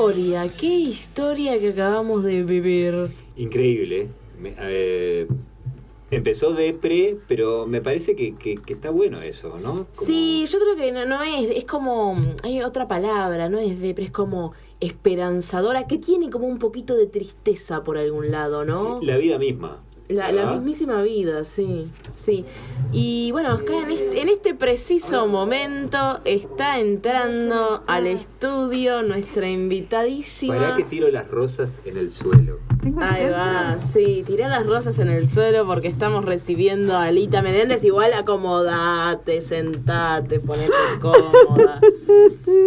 historia, qué historia que acabamos de vivir. Increíble. Eh, empezó de pre, pero me parece que, está bueno eso, ¿no? Sí, yo creo que no, es, es como, hay otra palabra, no es depre, es como esperanzadora, que tiene como un poquito de tristeza por algún lado, ¿no? La vida misma. La, la, mismísima vida, sí, sí. Y bueno, acá en este, en este preciso momento está entrando al estudio nuestra invitadísima. Para que tiro las rosas en el suelo. Ahí va, sí, tiré las rosas en el suelo porque estamos recibiendo a Alita Menéndez. Igual acomodate, sentate, ponete cómoda.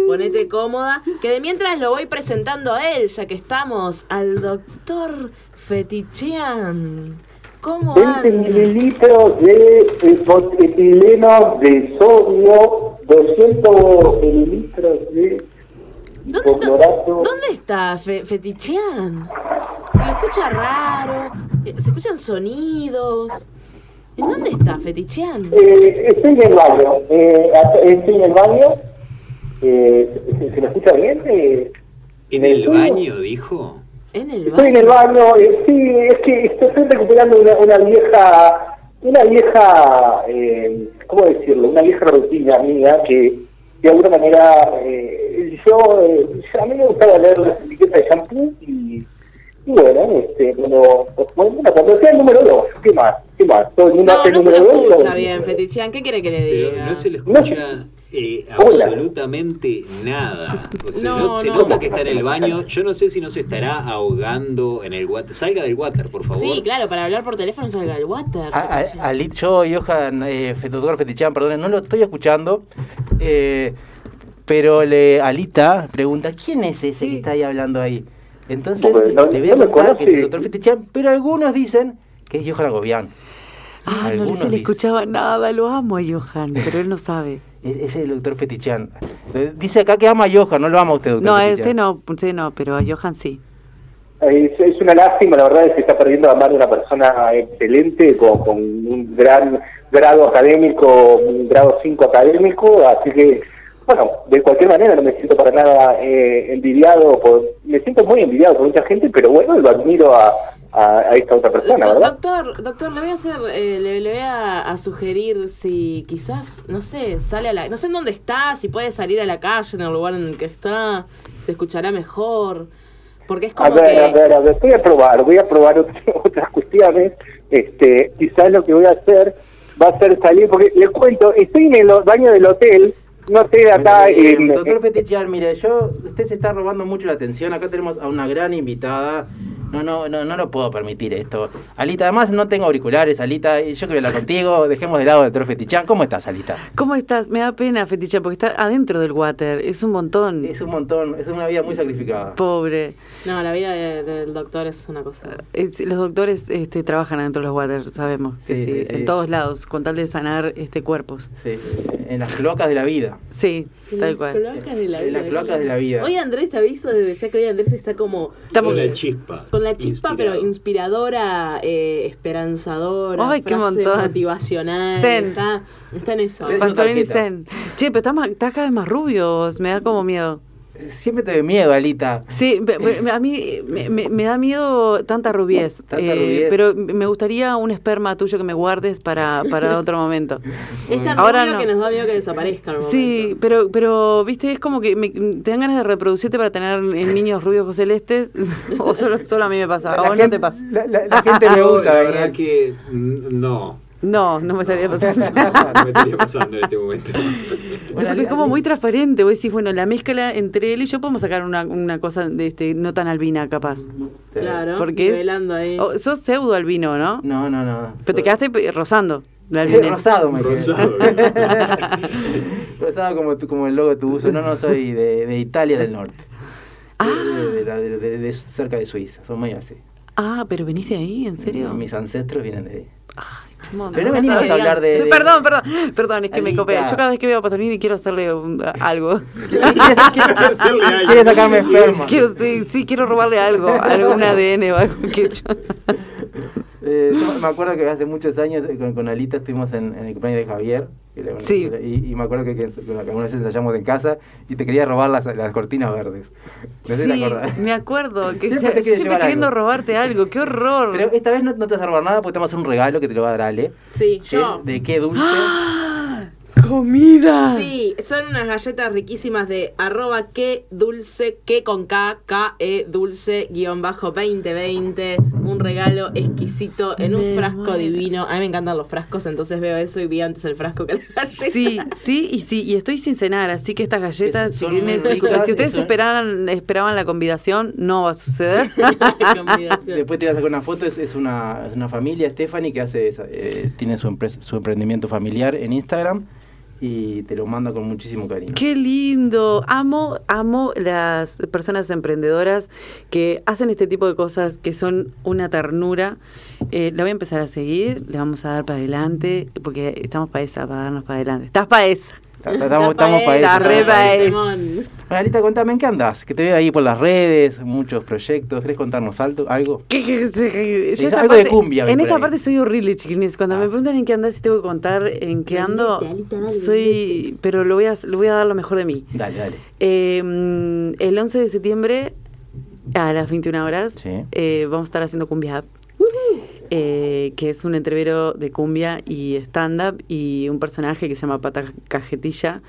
Ponete cómoda. Que de mientras lo voy presentando a él, ya que estamos, al doctor Fetichean. ¿Cómo 20 mililitros de etileno de sodio, 200 mililitros de ¿Dónde, ¿Dónde está Fetichean? Se lo escucha raro, eh, se escuchan sonidos. ¿En dónde está Fetichean? Eh, estoy en el baño. Eh, estoy en el baño. Eh, ¿se, ¿Se lo escucha bien? Eh, ¿En el baño, dijo? ¿En el Estoy en el baño, eh, sí, es que estoy recuperando una, una vieja, una vieja, eh, ¿cómo decirlo? Una vieja rutina mía que de alguna manera eh, yo, eh, a mí me gustaba leer las etiquetas de shampoo y, y bueno, este, bueno, bueno, cuando sea el número 2, ¿qué más? ¿Qué más? Todo el mundo no, hace no el número 2. No se lo escucha bien, Fetichian, ¿qué quiere que le diga? Pero no se le escucha... Eh, absolutamente nada. se nota que está en el baño. Yo no sé si no se estará ahogando en el water. Salga del water, por favor. Sí, claro, para hablar por teléfono salga del water. A, a, yo, Johan, eh, doctor Fetichán, perdón, no lo estoy escuchando. Eh, pero le, Alita pregunta, ¿quién es ese que está ahí hablando ahí? Entonces, le voy a contar que es el doctor Fetichán, pero algunos dicen que es Johan Agobián. Ah, no se le escuchaba nada, lo amo a Johan, pero él no sabe. Ese es el doctor Fetichán. Eh, dice acá que ama a Johan, no lo ama usted, doctor. No, a usted no, usted no, pero a Johan sí. Es, una lástima, la verdad, es que está perdiendo a mano una persona excelente, con, con, un gran grado académico, un grado 5 académico, así que, bueno, de cualquier manera no me siento para nada eh, envidiado, por, me siento muy envidiado por mucha gente, pero bueno, lo admiro a, a, esta otra persona, ¿verdad? Doctor, doctor, le voy a hacer, eh, le, voy a, sugerir si quizás, no sé, sale a la, no sé en dónde está, si puede salir a la calle, en el lugar en el que está, se escuchará mejor, porque es como a ver, que... A ver, a ver, voy a probar, voy a probar otras cuestiones, este, quizás lo que voy a hacer va a ser salir, porque le cuento, estoy en el baño del hotel, no sé, acá... en, doctor Fetichian, mire, yo, usted se está robando mucho la atención, acá tenemos a una gran invitada, no, no, no, no lo puedo permitir esto. Alita, además no tengo auriculares, Alita, yo quiero hablar contigo, dejemos de lado del toro Fetichán. ¿Cómo estás, Alita? ¿Cómo estás? Me da pena, Fetichán, porque está adentro del water, es un montón. Es un montón, es una vida muy sacrificada. Pobre. No, la vida del doctor es una cosa. los doctores este, trabajan adentro de los water, sabemos. Sí, sí, en todos lados, con tal de sanar este cuerpos. Sí, en las cloacas de la vida. Sí, tal cual. Cloacas de la vida. En las cloacas de la vida. Hoy Andrés te aviso desde ya que hoy Andrés está como... Con la chispa la chispa, pero inspiradora, eh, esperanzadora, Ay, qué montón. motivacional. Zen. Está, está en eso. Pastorini Zen. Che, pero estás, estás cada vez más rubio, me da como miedo. Siempre te doy miedo, Alita. Sí, a mí me, da miedo tanta rubiez, eh, pero me gustaría un esperma tuyo que me guardes para, para otro momento. Es tan Ahora no. que nos da miedo que desaparezca. Sí, pero, pero, viste, es como que me, te dan ganas de reproducirte para tener niños rubios o celestes, o solo, solo a mí me pasa, o no te pasa. La, gente me usa, la verdad que no. No, no me estaría pasando. no me estaría pasando en este momento. porque es como muy transparente. Vos decís, bueno, la mezcla entre él y yo podemos sacar una, una cosa de este, no tan albina, capaz. Claro, porque es, ahí. Oh, sos pseudo albino, ¿no? No, no, no. Pero te quedaste rozando. rosado, me Rosado. rosado como, como el logo de tu uso. No, no, soy de, de Italia del Norte. Ah. De, de, cerca de Suiza. Son muy así. Ah, pero venís de ahí, ¿en serio? Mis ancestros vienen de ahí. Ay, Pero venimos a hablar de, Perdón, perdón, perdón, es que me copé. Yo cada vez que veo a Pasolini quiero hacerle algo. ¿Quieres sacarme enfermo? Quiero, sí, sí, quiero robarle algo, algún ADN o algo que eh, me acuerdo que hace muchos años con, con Alita estuvimos en, en el cumpleaños de Javier Sí. Y, me acuerdo que, que, algunas veces ensayamos en casa y te quería robar las, las cortinas verdes. sí, me acuerdo. Que siempre, siempre queriendo robarte algo. ¡Qué horror! Pero esta vez no, te vas a robar nada porque te vamos a hacer un regalo que te lo va a dar Ale. Sí, yo. ¿De qué dulce? ¡Ah! Comida. Sí, son unas galletas riquísimas de arroba que dulce, que con K, K, E, dulce, guion bajo 2020. Un regalo exquisito en un frasco divino. A mí me encantan los frascos, entonces veo eso y vi antes el frasco que la galleta. Sí, sí, y sí, y estoy sin cenar, así que estas galletas, si, ustedes esperaban, esperaban la convidación, no va a suceder. Después te vas a sacar una foto, es, una, una familia, Stephanie, que hace eh, tiene su, su emprendimiento familiar en Instagram y te lo mando con muchísimo cariño. Qué lindo. Amo, amo las personas emprendedoras que hacen este tipo de cosas que son una ternura. Eh, la voy a empezar a seguir, le vamos a dar para adelante, porque estamos para esa, para darnos para adelante. Estás para esa. Estamos, estamos para eso. Alita, contame, ¿en qué andás? Que te veo ahí por las redes, muchos proyectos. ¿Querés contarnos algo? ¿Algo? algo de cumbia. En esta parte soy horrible, chiquines. Cuando me ah. preguntan en qué andás y tengo que contar en qué ando, soy... Pero lo voy, a, lo voy a dar lo mejor de mí. Dale, dale. Em, el 11 de septiembre, a las 21 horas, eh, vamos a estar haciendo cumbia eh, que es un entrevero de cumbia y stand-up y un personaje que se llama Pata Cajetilla,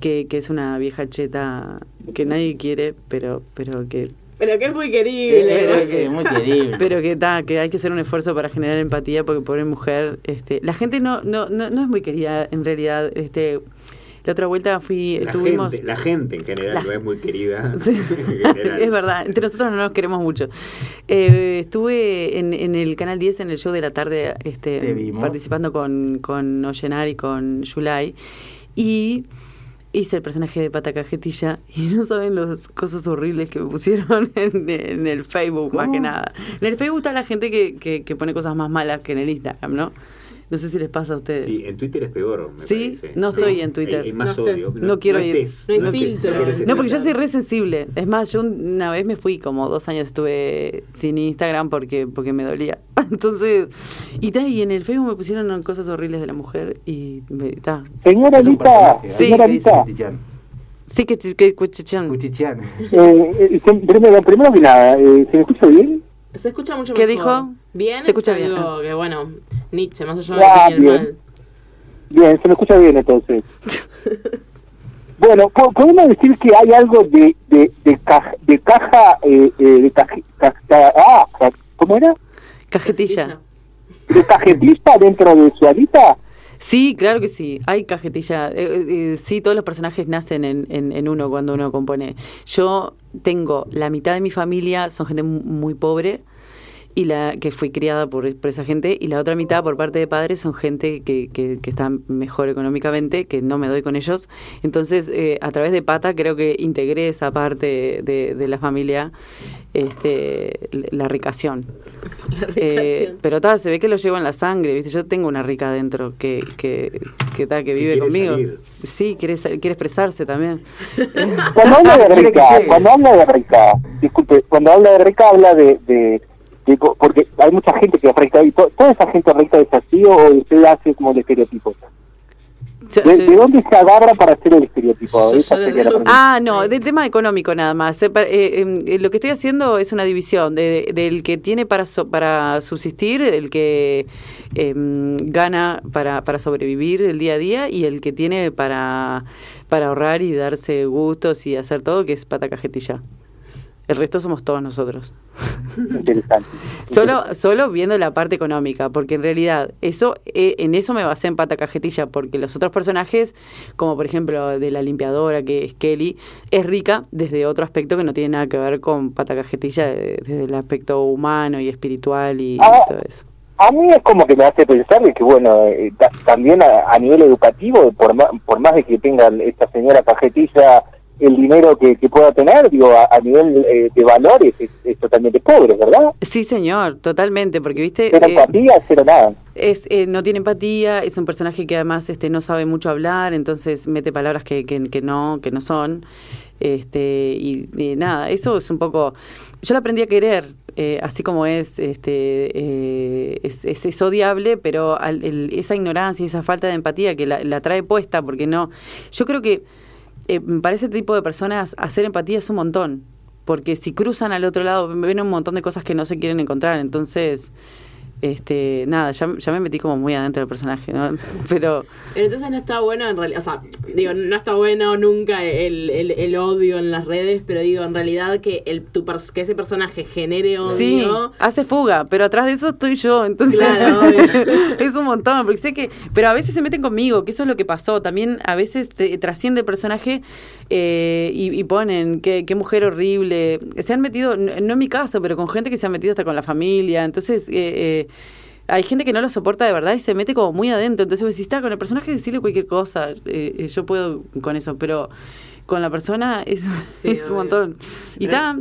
que, que es una vieja cheta que nadie quiere, pero, pero que pero que es muy querible. Pero que muy querible. Pero que, ta, que hay que hacer un esfuerzo para generar empatía porque pobre mujer, este, la gente no, no, no, no es muy querida en realidad, este la otra vuelta fui, la estuvimos... Gente, la gente en general no es muy querida. es verdad, entre nosotros no nos queremos mucho. Eh, estuve en, en, el Canal 10, en el show de la tarde, este, participando con, con Oyenar y con Yulai. Y hice el personaje de Pata Cajetilla y no saben las cosas horribles que me pusieron en, el Facebook, más que nada. En el Facebook está la gente que, que, que, pone cosas más malas que en el Instagram, ¿no? No sé si les pasa a ustedes. Sí, en Twitter es peor. Me sí, no estoy en Twitter. Hay, más no odio. No, quiero ir. no hay filtro. No, porque yo soy re sensible. Es más, yo una vez me fui, como dos años estuve sin Instagram porque, porque me dolía. Entonces, y, ta, y en el Facebook me pusieron cosas horribles de la mujer y ta. Señora Anita, señora Anita. Sí, que, que Cuchichán. Eh, eh, primero, primero que nada, eh, ¿se me escucha bien? Se escucha mucho ¿Qué dijo? Bien, se escucha bien. que bueno, Nietzsche, más allá de ah, bien. mal. Bien, se me escucha bien entonces. bueno, podemos decir que hay algo de de, de, caja, de caja, eh, eh, de caja, ah, ¿cómo era? Cajetilla. ¿De cajetilla dentro de su alita? Sí, claro que sí, hay cajetilla. Eh, sí, todos los personajes nacen en, en, en, uno cuando uno compone. Yo tengo la mitad de mi familia, son gente muy pobre, y la que fui criada por, esa gente y la otra mitad por parte de padres son gente que, que, que están mejor económicamente, que no me doy con ellos. Entonces, eh, a través de Pata creo que integré esa parte de, de la familia, este, la ricación. Eh, pero tal, se ve que lo llevo en la sangre, ¿viste? Yo tengo una rica adentro que, que, que, que vive conmigo. Sí, quiere, quiere expresarse también. Cuando habla de rica, cuando habla de rica, disculpe, cuando habla de rica habla de porque hay mucha gente que es recta, y toda esa gente recta es así o usted hace como el estereotipo. ¿De, dónde se agarra para hacer el estereotipo? ah, no, del tema económico nada más. Eh, em, eh, lo que estoy haciendo es una división de, del que tiene para, para subsistir, el que em, gana para, para sobrevivir el día a día y el que tiene para, para ahorrar y darse gustos y hacer todo, que es pata cajetilla. El resto somos todos nosotros. Interesante. solo, solo viendo la parte económica, porque en realidad eso eh, en eso me basé en Pata Cajetilla, porque los otros personajes, como por ejemplo de la limpiadora, que es Kelly, es rica desde otro aspecto que no tiene nada que ver con Pata Cajetilla, desde el aspecto humano y espiritual y, ah, todo eso. A mí es como que me hace pensar que, bueno, eh, también a, nivel educativo, por por más de que tengan esta señora Cajetilla el dinero que, pueda tener, digo, a, nivel eh, de valores es, totalmente pobre, ¿verdad? Sí, señor, totalmente, porque viste... Cero eh, empatía, cero nada. es, eh, no tiene empatía, es un personaje que además este, no sabe mucho hablar, entonces mete palabras que, que, que no, que no son. Este, y, nada, eso es un poco. Yo la aprendí a querer, eh, así como es, este, eh, es, es, odiable, pero esa ignorancia y esa falta de empatía que la, trae puesta, porque no. Yo creo que eh, para ese tipo de personas hacer empatía es un montón, porque si cruzan al otro lado ven un montón de cosas que no se quieren encontrar, entonces este nada ya, ya, me metí como muy adentro del personaje ¿no? pero entonces no está bueno en realidad o sea digo no está bueno nunca el, el, odio en las redes pero digo en realidad que el tu que ese personaje genere odio. Sí hace fuga pero atrás de eso estoy yo entonces claro, es un montón porque sé que pero a veces se meten conmigo que eso es lo que pasó también a veces trasciende el personaje eh, y, ponen qué, qué mujer horrible se han metido no en mi caso pero con gente que se ha metido hasta con la familia entonces eh, eh hay gente que no lo soporta de verdad y se mete como muy adentro. Entonces, si está con el personaje, decirle cualquier cosa. Eh, eh, yo puedo con eso, pero con la persona es, un montón. Y está.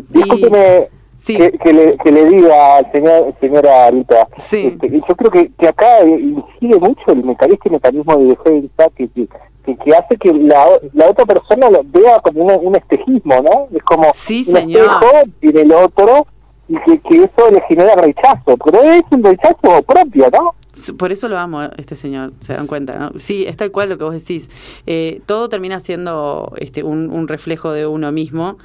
Sí. Que, le, que le diga al señor, señora Arita. Sí. Este, yo creo que, que acá incide mucho el mecanismo, el mecanismo de defensa que, que, que, hace que la, la otra persona lo vea como un, un espejismo, ¿no? Es como sí, un señor. espejo y el otro y que, que, eso le genera rechazo, pero es un rechazo propio, ¿no? Por eso lo amo este señor, se dan cuenta, ¿no? Sí, es tal cual lo que vos decís. Eh, todo termina siendo este, un, reflejo de uno mismo.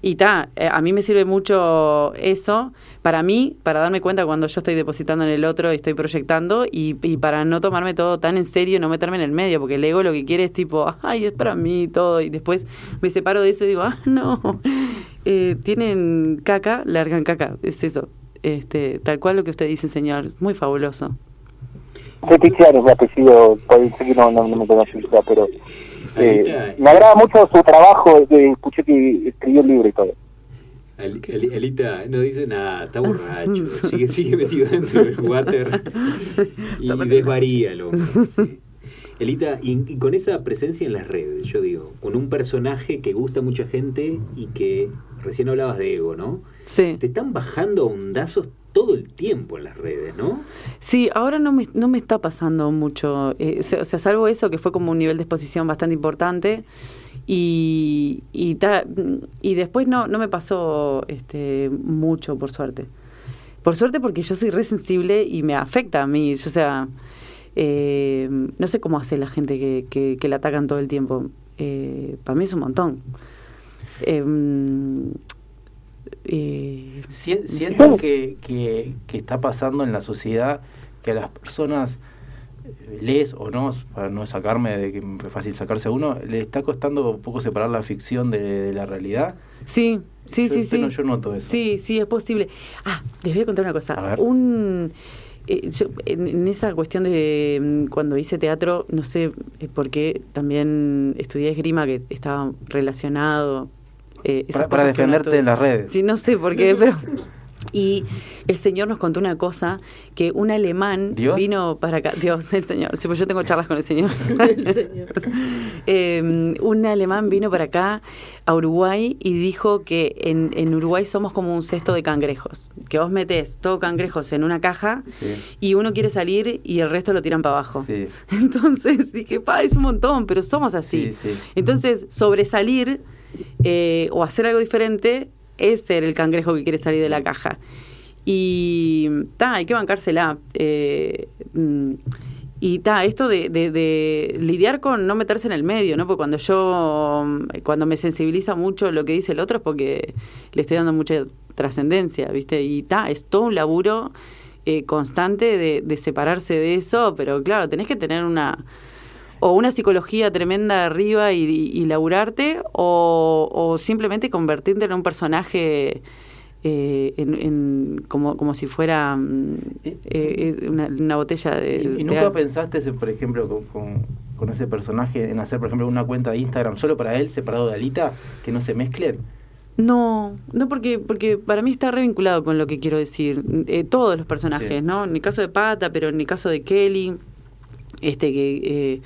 Y ta, eh, a mí me sirve mucho eso, para mí, para darme cuenta cuando yo estoy depositando en el otro y estoy proyectando, y, y, para no tomarme todo tan en serio, no meterme en el medio, porque el ego lo que quiere es tipo, ay, es para mí todo, y después me separo de eso y digo, ah, no, eh, tienen caca, largan caca, es eso. Este, tal cual lo que usted dice, señor, muy fabuloso. Tiziano mi apellido, no, no, no me conoce, pero eh, me agrada mucho su trabajo, escuché que escribió el libro y todo. Elita no dice nada, está borracho, sigue, sigue metido dentro del water y desvaría el hombre. Elita, y, con esa presencia en las redes, yo digo, con un personaje que gusta a mucha gente y que recién hablabas de ego, ¿no? Sí. Te están bajando ondazos todo el tiempo en las redes, ¿no? Sí, ahora no me, no me está pasando mucho. Eh, o, sea, salvo eso, que fue como un nivel de exposición bastante importante. Y, y, y después no, no me pasó este, mucho, por suerte. Por suerte porque yo soy re sensible y me afecta a mí. o sea, eh, no sé cómo hace la gente que, que, que la atacan todo el tiempo. Eh, para mí es un montón. Eh, eh, ¿Sienten que, que, está pasando en la sociedad que a las personas, eh, les o no, para no sacarme de que es fácil sacarse a uno, le está costando un poco separar la ficción de, la realidad? Sí, sí, sí, sí. yo noto eso. Sí, sí, es posible. Ah, les voy a contar una cosa. Un... Eh, en, esa cuestión de mm, cuando hice teatro, no sé eh, por qué también estudié esgrima que estaba relacionado eh, para, defenderte en las redes. Sí, no sé por qué, pero... Y el Señor nos contó una cosa, que un alemán vino para acá, Dios, el Señor, sí, pues yo tengo charlas con el Señor. Em, un alemán vino para acá, a Uruguay, y dijo que en, en, Uruguay somos como un cesto de cangrejos, que vos metés todo cangrejos en una caja y uno quiere salir y el resto lo tiran para abajo. Entonces dije, pa, es un montón, pero somos así. Entonces, sobresalir eh, o hacer algo diferente es ser el cangrejo que quiere salir de la caja. Y ta, hay que bancársela. Eh, mm, y ta, esto de, de, lidiar con no meterse en el medio, ¿no? Porque cuando yo, cuando me sensibiliza mucho lo que dice el otro es porque le estoy dando mucha trascendencia, ¿viste? Y ta, es todo un laburo eh, constante de, de separarse de eso, pero claro, tenés que tener una o una psicología tremenda arriba y, y laburarte, o, simplemente convertirte en un personaje eh, en, como, como si fuera mm, eh, eh, una, botella de... ¿Y, nunca pensaste, por ejemplo, con, con, ese personaje, en hacer, por ejemplo, una cuenta de Instagram solo para él, separado de Alita, que no se mezclen? No, no porque porque para mí está revinculado con lo que quiero decir. todos los personajes, ¿no? En el caso de Pata, pero en el caso de Kelly, este que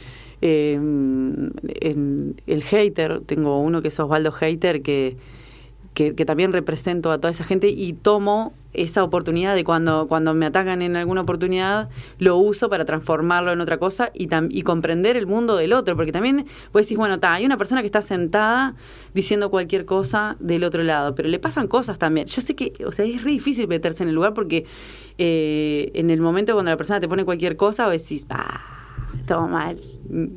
eh, el hater, tengo uno que es Osvaldo Hater, que, que, también represento a toda esa gente y tomo esa oportunidad de cuando, cuando me atacan en alguna oportunidad, lo uso para transformarlo en otra cosa y, y comprender el mundo del otro, porque también puedes decir, bueno, hay una persona que está sentada diciendo cualquier cosa del otro lado, pero le pasan cosas también. Yo sé que, o sea, es re difícil meterse en el lugar porque eh, en el momento cuando la persona te pone cualquier cosa, o decís, ah, todo mal.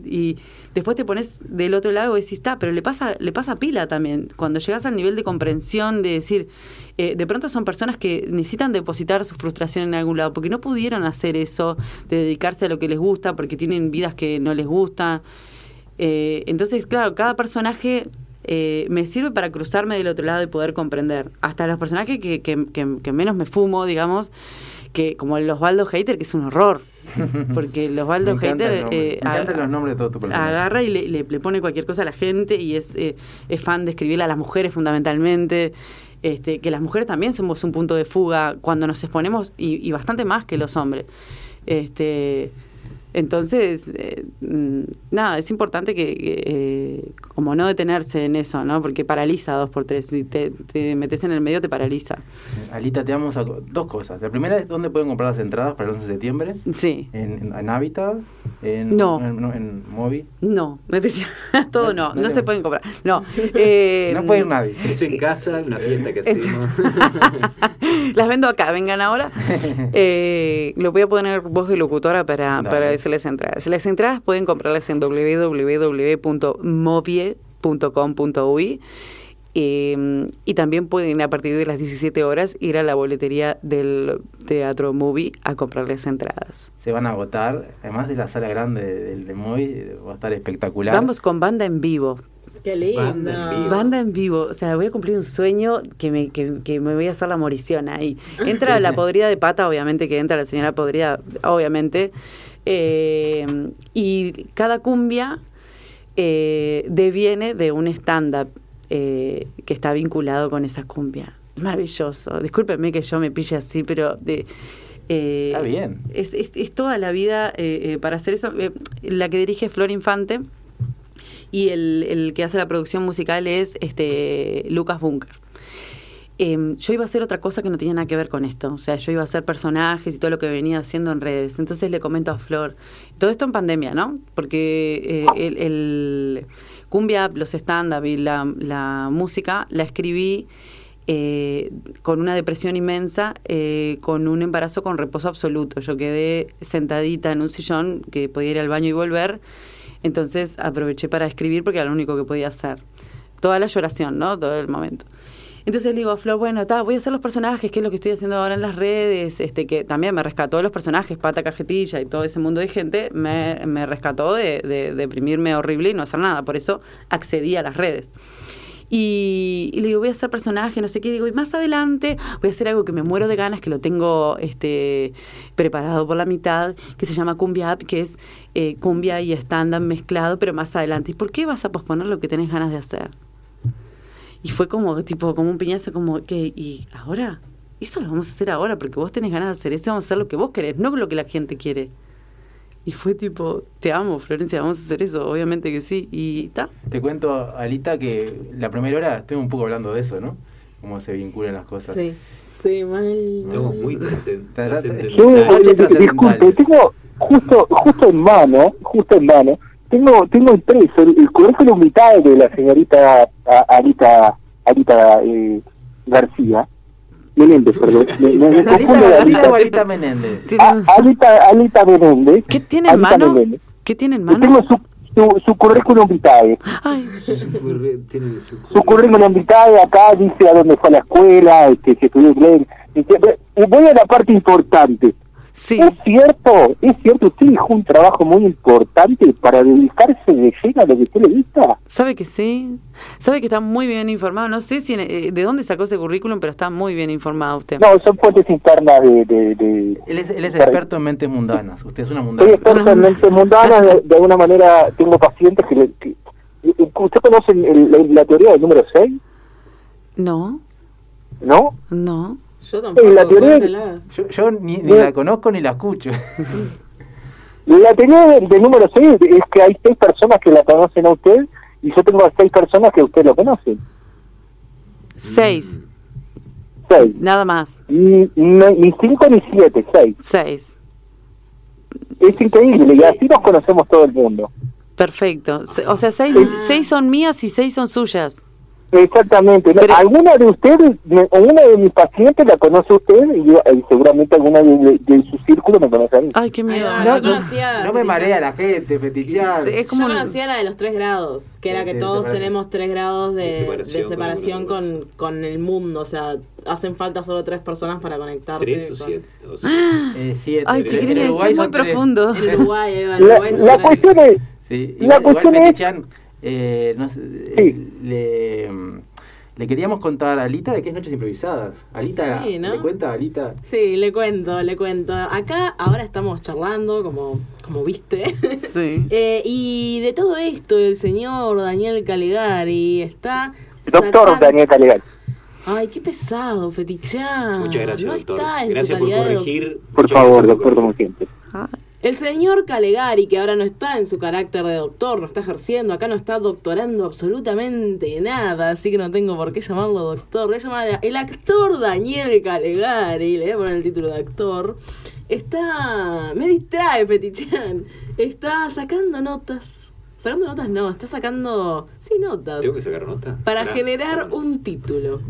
Y después te pones del otro lado y decís, está, pero le pasa, le pasa pila también. Cuando llegas al nivel de comprensión, de decir, eh, de pronto son personas que necesitan depositar su frustración en algún lado, porque no pudieron hacer eso, de dedicarse a lo que les gusta, porque tienen vidas que no les gustan. Eh, entonces, claro, cada personaje eh, me sirve para cruzarme del otro lado y poder comprender. Hasta los personajes que, que, que menos me fumo, digamos, que como el Osvaldo Hater, que es un horror. Porque el Osvaldo Hater eh, los nombres de todo tu agarra y le, le, pone cualquier cosa a la gente y es, eh, es fan de escribirle a las mujeres fundamentalmente. Este, que las mujeres también somos un punto de fuga cuando nos exponemos y, y bastante más que los hombres. Este, entonces, eh, mm, nada, es importante que, eh, como no detenerse en eso, ¿no? Porque paraliza dos por tres. Si te, metes en el medio, te paraliza. Alita, te damos dos cosas. La primera es dónde pueden comprar las entradas para el 11 de septiembre. Sí. ¿En, en, Habitat? En, no. En, Movi? No, me decía, todo no, no, se pueden comprar. No. Eh, no puede ir nadie. Es en casa, una fiesta que hacemos. las vendo acá, vengan ahora. lo voy a poner voz de locutora para, para las entradas. Las entradas pueden comprarlas en www.movie.com.uy em, y también pueden a partir de las 17 horas ir a la boletería del Teatro Movie a comprarles entradas. Se van a agotar, además de la sala grande del de Movie, va a estar espectacular. Vamos con banda en vivo. Qué lindo. Banda en, vivo. O sea, voy a cumplir un sueño que me, que, que me voy a hacer la morición ahí. Entra la podrida de pata, obviamente que entra la señora podrida, obviamente. Eh, y cada cumbia eh, deviene de un stand-up eh, que está vinculado con esa cumbia. Maravilloso. Discúlpenme que yo me pille así, pero de, está bien. Es, es, toda la vida para hacer eso. la que dirige Flor Infante y el, el, que hace la producción musical es este Lucas Bunker. Em, yo iba a hacer otra cosa que no tenía nada que ver con esto. O sea, yo iba a hacer personajes y todo lo que venía haciendo en redes. Entonces le comento a Flor, todo esto en pandemia, ¿no? Porque eh, el, cumbia, los stand-up y la, música la escribí eh, con una depresión inmensa, eh, con un embarazo con reposo absoluto. Yo quedé sentadita en un sillón que podía ir al baño y volver. Entonces aproveché para escribir porque era lo único que podía hacer. Toda la lloración, ¿no? Todo el momento. Entonces le digo a Flor, bueno, ta, voy a hacer los personajes, que es lo que estoy haciendo ahora en las redes, este que también me rescató los personajes, Pata Cajetilla y todo ese mundo de gente, me, rescató de, de, deprimirme horrible y no hacer nada. Por eso accedí a las redes. Y, le digo, voy a hacer personaje, no sé qué, digo, y más adelante voy a hacer algo que me muero de ganas, que lo tengo este preparado por la mitad, que se llama Cumbia App, que es eh, cumbia y stand-up mezclado, pero más adelante. ¿Y por qué vas a posponer lo que tenés ganas de hacer? Y fue como, tipo, como un piñazo, como, que ¿Y ahora? Eso lo vamos a hacer ahora, porque vos tenés ganas de hacer eso, vamos a hacer lo que vos querés, no lo que la gente quiere. Y fue tipo, te amo, Florencia, vamos a hacer eso, obviamente que sí. Y está. Te cuento, Alita, que la primera hora estoy un poco hablando de eso, ¿no? Cómo se vinculan las cosas. Sí, sí, mal. Estamos muy trascendentales. disculpe, tengo justo, justo en mano, justo en mano, tengo tengo impreso el, el currículum vital de la señorita Alita Alita eh, García Menéndez, perdón. Me, me, Alita Menéndez. ¿Qué tiene en mano? ¿Qué tiene en mano? Tengo su, su, su currículum vitae. Ay. Su currículum vitae acá dice a dónde fue a la escuela, este, que estudió inglés. Voy a la parte importante. Es cierto, es cierto, usted dijo un trabajo muy importante para dedicarse de lleno a lo que usted le gusta. Sabe que sí, sabe que está muy bien informado. No sé si eh, de dónde sacó ese currículum, pero está muy bien informado usted. No, son fuentes internas de... de, Él, es, él es experto en mentes mundanas, usted es una mundana. Soy experto en mentes mundanas, de, alguna manera tengo pacientes que... Le, ¿Usted conoce la, teoría del número 6? No. ¿No? No. Yo tampoco. la teoría, yo, yo ni, ni la conozco ni la escucho. La teoría del, número 6 es que hay seis personas que la conocen a usted y yo tengo seis personas que usted lo conocen. Seis. Seis. Nada más. Ni, ni cinco ni siete, seis. Seis. Es increíble y así nos conocemos todo el mundo. Perfecto. O sea, seis, seis son mías y seis son suyas. Exactamente. ¿Alguna de ustedes, una de mis pacientes la conoce usted y, seguramente alguna de, su círculo me conoce a mí? Ay, qué miedo. no, no, me marea la gente, fetichar. es como yo conocía la de los tres grados, que era que todos tenemos tres grados de, separación, con, con, el mundo. O sea, hacen falta solo tres personas para conectarte. Tres o siete. Eh, siete. Ay, chiquilines, es muy profundo. En Uruguay, Eva, Uruguay la, la cuestión es... Sí, la cuestión es... Eh, le, le, queríamos contar a Alita de qué es Noches Improvisadas. Alita, ¿le cuenta Alita? Sí, le cuento, le cuento. Acá ahora estamos charlando, como, como viste. Eh, y de todo esto, el señor Daniel Calegari está... Doctor Daniel Calegari. Ay, qué pesado, fetichán. Muchas gracias, doctor. gracias por corregir. Por favor, doctor, como siempre. El señor Calegari, que ahora no está en su carácter de doctor, no está ejerciendo, acá no está doctorando absolutamente nada, así que no tengo por qué llamarlo doctor. Le llaman el actor Daniel Calegari, le voy a poner el título de actor. Está. Me distrae, Petichán. Está sacando notas. Sacando notas no, está sacando. Sí, notas. ¿Tengo que sacar notas? Para, generar un título.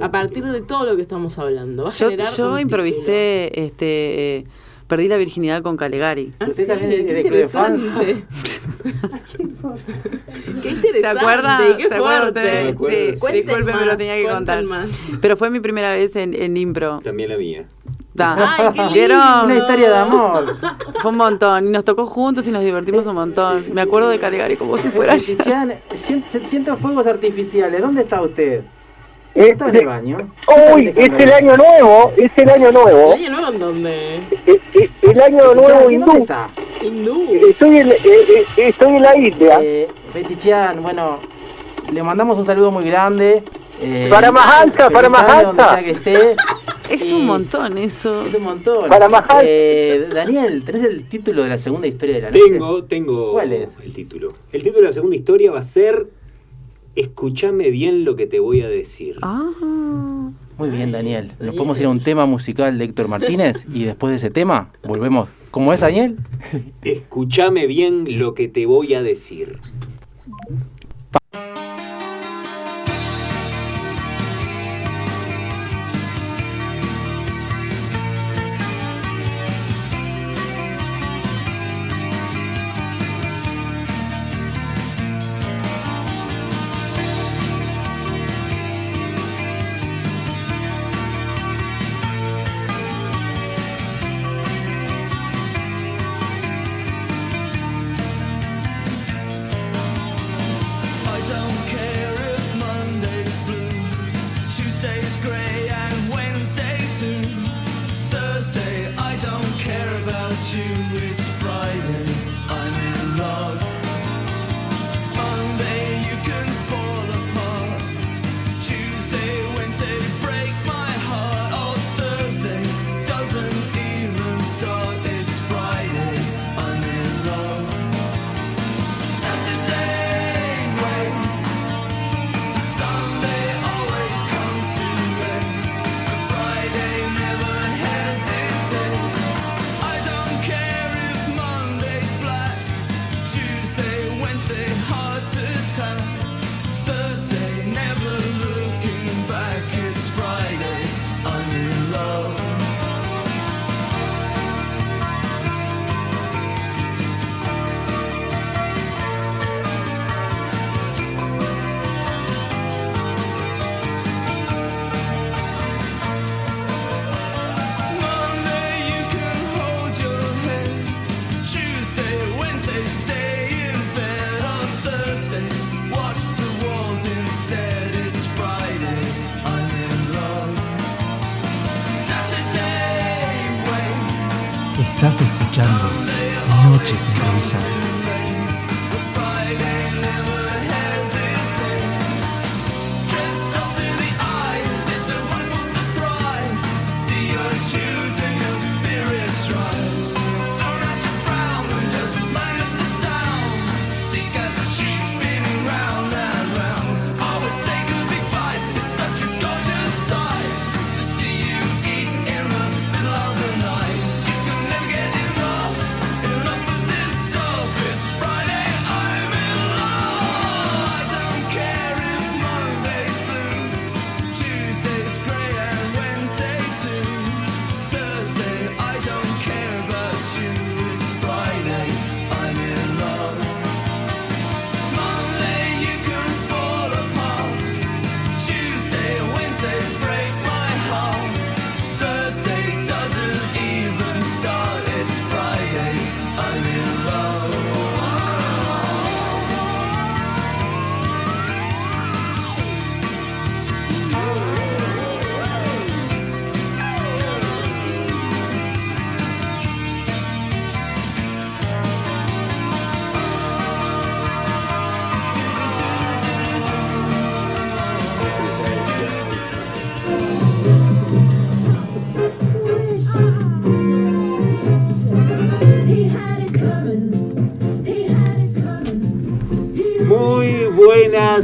a partir de todo lo que estamos hablando. yo, improvisé este Perdí la virginidad con Calegari. Ah, sí, qué interesante. qué interesante. ¿Se acuerda? Qué ¿Se fuerte. Sí, sí. disculpe, me lo tenía que contar. Pero fue mi primera vez en, en impro. También la mía. Ay, qué ¿Vieron? Una historia de amor. Fue un montón. Y nos tocó juntos y nos divertimos un montón. Me acuerdo de Calegari como si fuera. Siento fuegos artificiales. ¿Dónde está usted? ¿Está en el baño? Uy, es el año nuevo, es el año nuevo. ¿El año nuevo en dónde? Eh, eh, el año nuevo hindú. ¿Dónde está? Hindú. Estoy en, eh, estoy en la India. Eh, Fetichian, bueno, le mandamos un saludo muy grande. Eh, para más alta, para más alta. que esté. Es un montón eso. Es un montón. Para más alta. Eh, Daniel, ¿tenés el título de la segunda historia de la noche? Tengo, tengo ¿Cuál es? el título. El título de la segunda historia va a ser escúchame bien lo que te voy a decir. Ah. Muy bien, Daniel. Nos podemos ir a un tema musical de Héctor Martínez y después de ese tema volvemos. ¿Cómo es, Daniel? Escúchame bien lo que te voy a decir.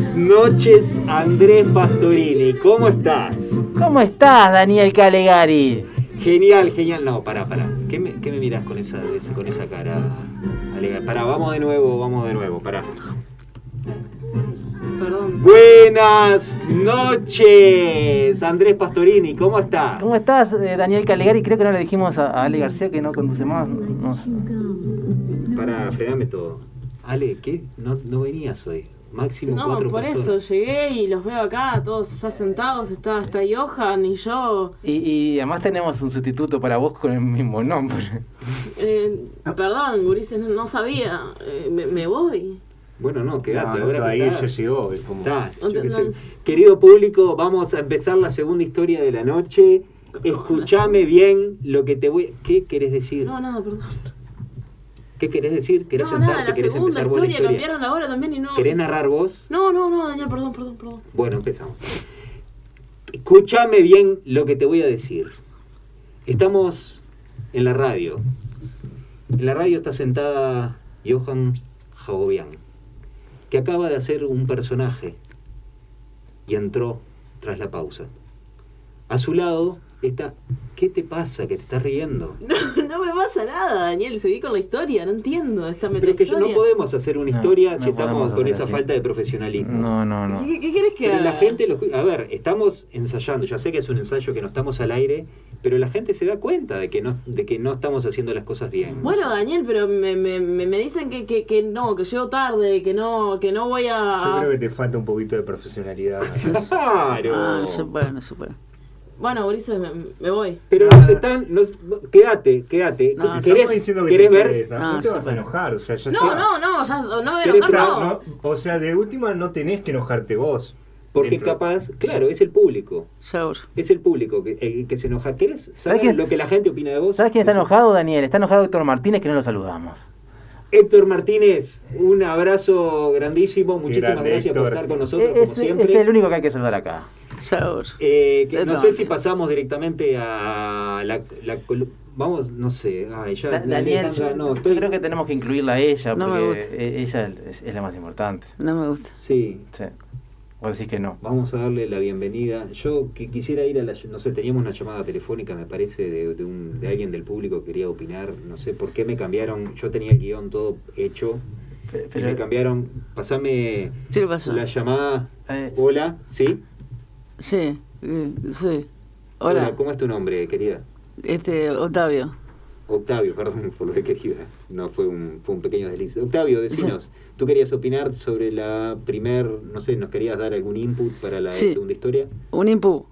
Buenas noches, Andrés Pastorini. ¿Cómo estás? ¿Cómo estás, Daniel Calegari? Genial, genial. No, pará, pará. ¿Qué me, qué me mirás con esa, con esa cara? Pará, vamos de nuevo, vamos de nuevo, pará. Perdón. Buenas noches, Andrés Pastorini, ¿cómo estás? ¿Cómo estás, eh, Daniel Calegari? Creo que no le dijimos a, Ale García que no conduce más. Pará, fregame todo. Ale, ¿qué? No, no venías hoy. Máximo no, cuatro por eso llegué y los veo acá, todos ya sentados, está hasta Johan y yo. Y, y además tenemos un sustituto para vos con el mismo nombre. Eh, perdón, Gurises, no, sabía. Eh, me, voy. Bueno, no, quédate. No, ahora ahí ya llegó. Como... Querido público, vamos a empezar la segunda historia de la noche. Escúchame bien lo que te voy... ¿Qué querés decir? No, nada, perdón. ¿Qué querés decir? ¿Querés no, sentarte? Nada, la ¿Querés segunda empezar historia, cambiaron la hora también y no. ¿Querés narrar vos? No, no, no, Daniel, perdón, perdón, perdón. Bueno, empezamos. Escúchame bien lo que te voy a decir. Estamos en la radio. En la radio está sentada Johan Jagobian, que acaba de hacer un personaje y entró tras la pausa. A su lado está ¿Qué te pasa? ¿Que te estás riendo? No, no me pasa nada, Daniel. Seguí con la historia. No entiendo esta Pero que no podemos hacer una historia si estamos con esa falta de profesionalismo. No, no, no. ¿Qué, quieres que haga? La gente lo, a ver, estamos ensayando. Ya sé que es un ensayo que no estamos al aire, pero la gente se da cuenta de que no, de que no estamos haciendo las cosas bien. Bueno, Daniel, pero me, me, me dicen que, que, que, no, que llego tarde, que no, que no voy a. Yo creo que te falta un poquito de profesionalidad. claro. Ah, no se puede, no se puede. Bueno, Ulises, me, me, voy. Pero nos están. Nos, quédate, quédate. No, ¿Querés, diciendo que ¿querés ver? no, no, te vas a enojar. O sea, ya no, no, no, ya no me voy a enojar. No. O sea, de última no tenés que enojarte vos. Porque dentro. capaz, claro, es el público. Es el público que, el que se enoja. ¿Querés saber lo que la gente opina de vos? ¿Sabes quién está enojado, Daniel? Está enojado Héctor Martínez, que no lo saludamos. Héctor Martínez, un abrazo grandísimo. Muchísimas Grande, gracias Héctor. por estar con nosotros. Es, como siempre. es el único que hay que saludar acá. Eh, que no sé si pasamos directamente a la, la vamos, no sé, ay, ya, da, Daniel, yo, no, estoy... yo, creo que tenemos que incluirla a ella no porque ella es, es, la más importante. No me gusta. Sí. Sí. Vos decís que no. Vamos a darle la bienvenida. Yo que quisiera ir a la, no sé, teníamos una llamada telefónica, me parece, de, de, un, de alguien del público que quería opinar. No sé por qué me cambiaron. Yo tenía el guion todo hecho. Pero, y me cambiaron. Pasame la llamada. Eh, Hola, ¿sí? Sí, sí. Hola. Hola. ¿Cómo es tu nombre, querida? Este, Octavio. Octavio, perdón por lo de querida. No, fue un, fue un pequeño desliz. Octavio, decinos, sí. ¿tú querías opinar sobre la primer, no sé, nos querías dar algún input para la sí. segunda historia? Un input.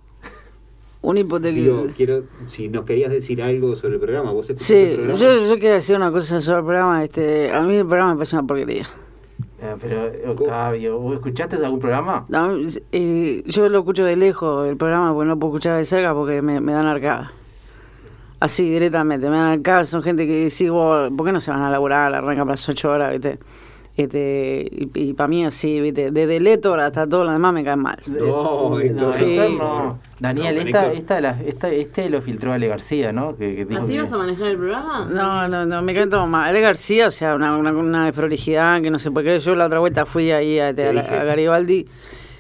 Un input de Digo, quiero, si nos querías decir algo sobre el programa, vos Sí, el programa? Yo, yo quiero decir una cosa sobre el programa. Este, a mí el programa me parece una porquería. Eh, pero, Octavio, ¿vos escuchaste algún programa? No, eh, yo lo escucho de lejos, el programa, porque no puedo escuchar de cerca porque me, me dan arcada. Así, directamente, me dan arcada. Son gente que dice, ¿por qué no se van a laburar? Arranca para las 8 horas, ¿viste? Este, y, y para mí así, ¿viste? Desde Letor hasta todo lo demás me caen mal. No, no, sí. no. Daniel, no, esta, esta, la, esta, este lo filtró Ale García, ¿no? Que, que dijo ¿Así que... vas a manejar el programa? No, no, no, me caen todo mal. Ale García, o sea, una, una, una desprolijidad que no se puede creer. Yo la otra vuelta fui ahí a, a, a Garibaldi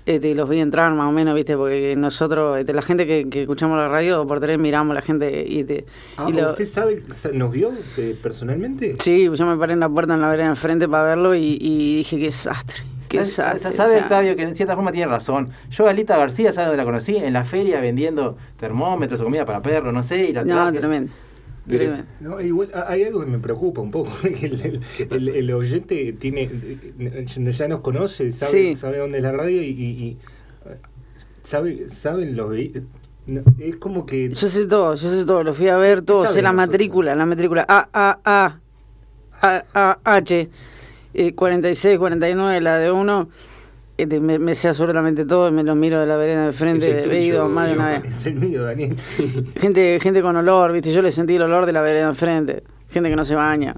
este, y los vi entrar más o menos, ¿viste? Porque nosotros, este, la gente que, que, escuchamos la radio, por tres miramos la gente y... Te, ah, y lo... ¿Usted sabe, nos vio eh, personalmente? Sí, yo me paré en la puerta en la vereda enfrente para verlo y, y dije, qué desastre. Qué ¿Sabe, sabe Octavio que en cierta forma tiene razón. Yo a Alita García, ¿sabes dónde la conocí? En la feria vendiendo termómetros o comida para perros, no sé, y la No, traje. tremendo. Tremendo. No, igual hay algo que me preocupa un poco. El, el, el, el oyente tiene ya nos conoce, sabe, Sí. sabe dónde es la radio y, y, y sabe, saben los no, es como que Yo sé todo, yo sé todo, lo fui a ver todo, sé la nosotros? matrícula, la matrícula A, A, A, A, A, H, eh, 46, 49, la de uno, me, me sé absolutamente todo, me lo miro de la vereda de frente, he ido más de una vez. es el mío, Daniel. Gente, gente con olor, viste, yo le sentí el olor de la vereda de enfrente, gente que no se baña.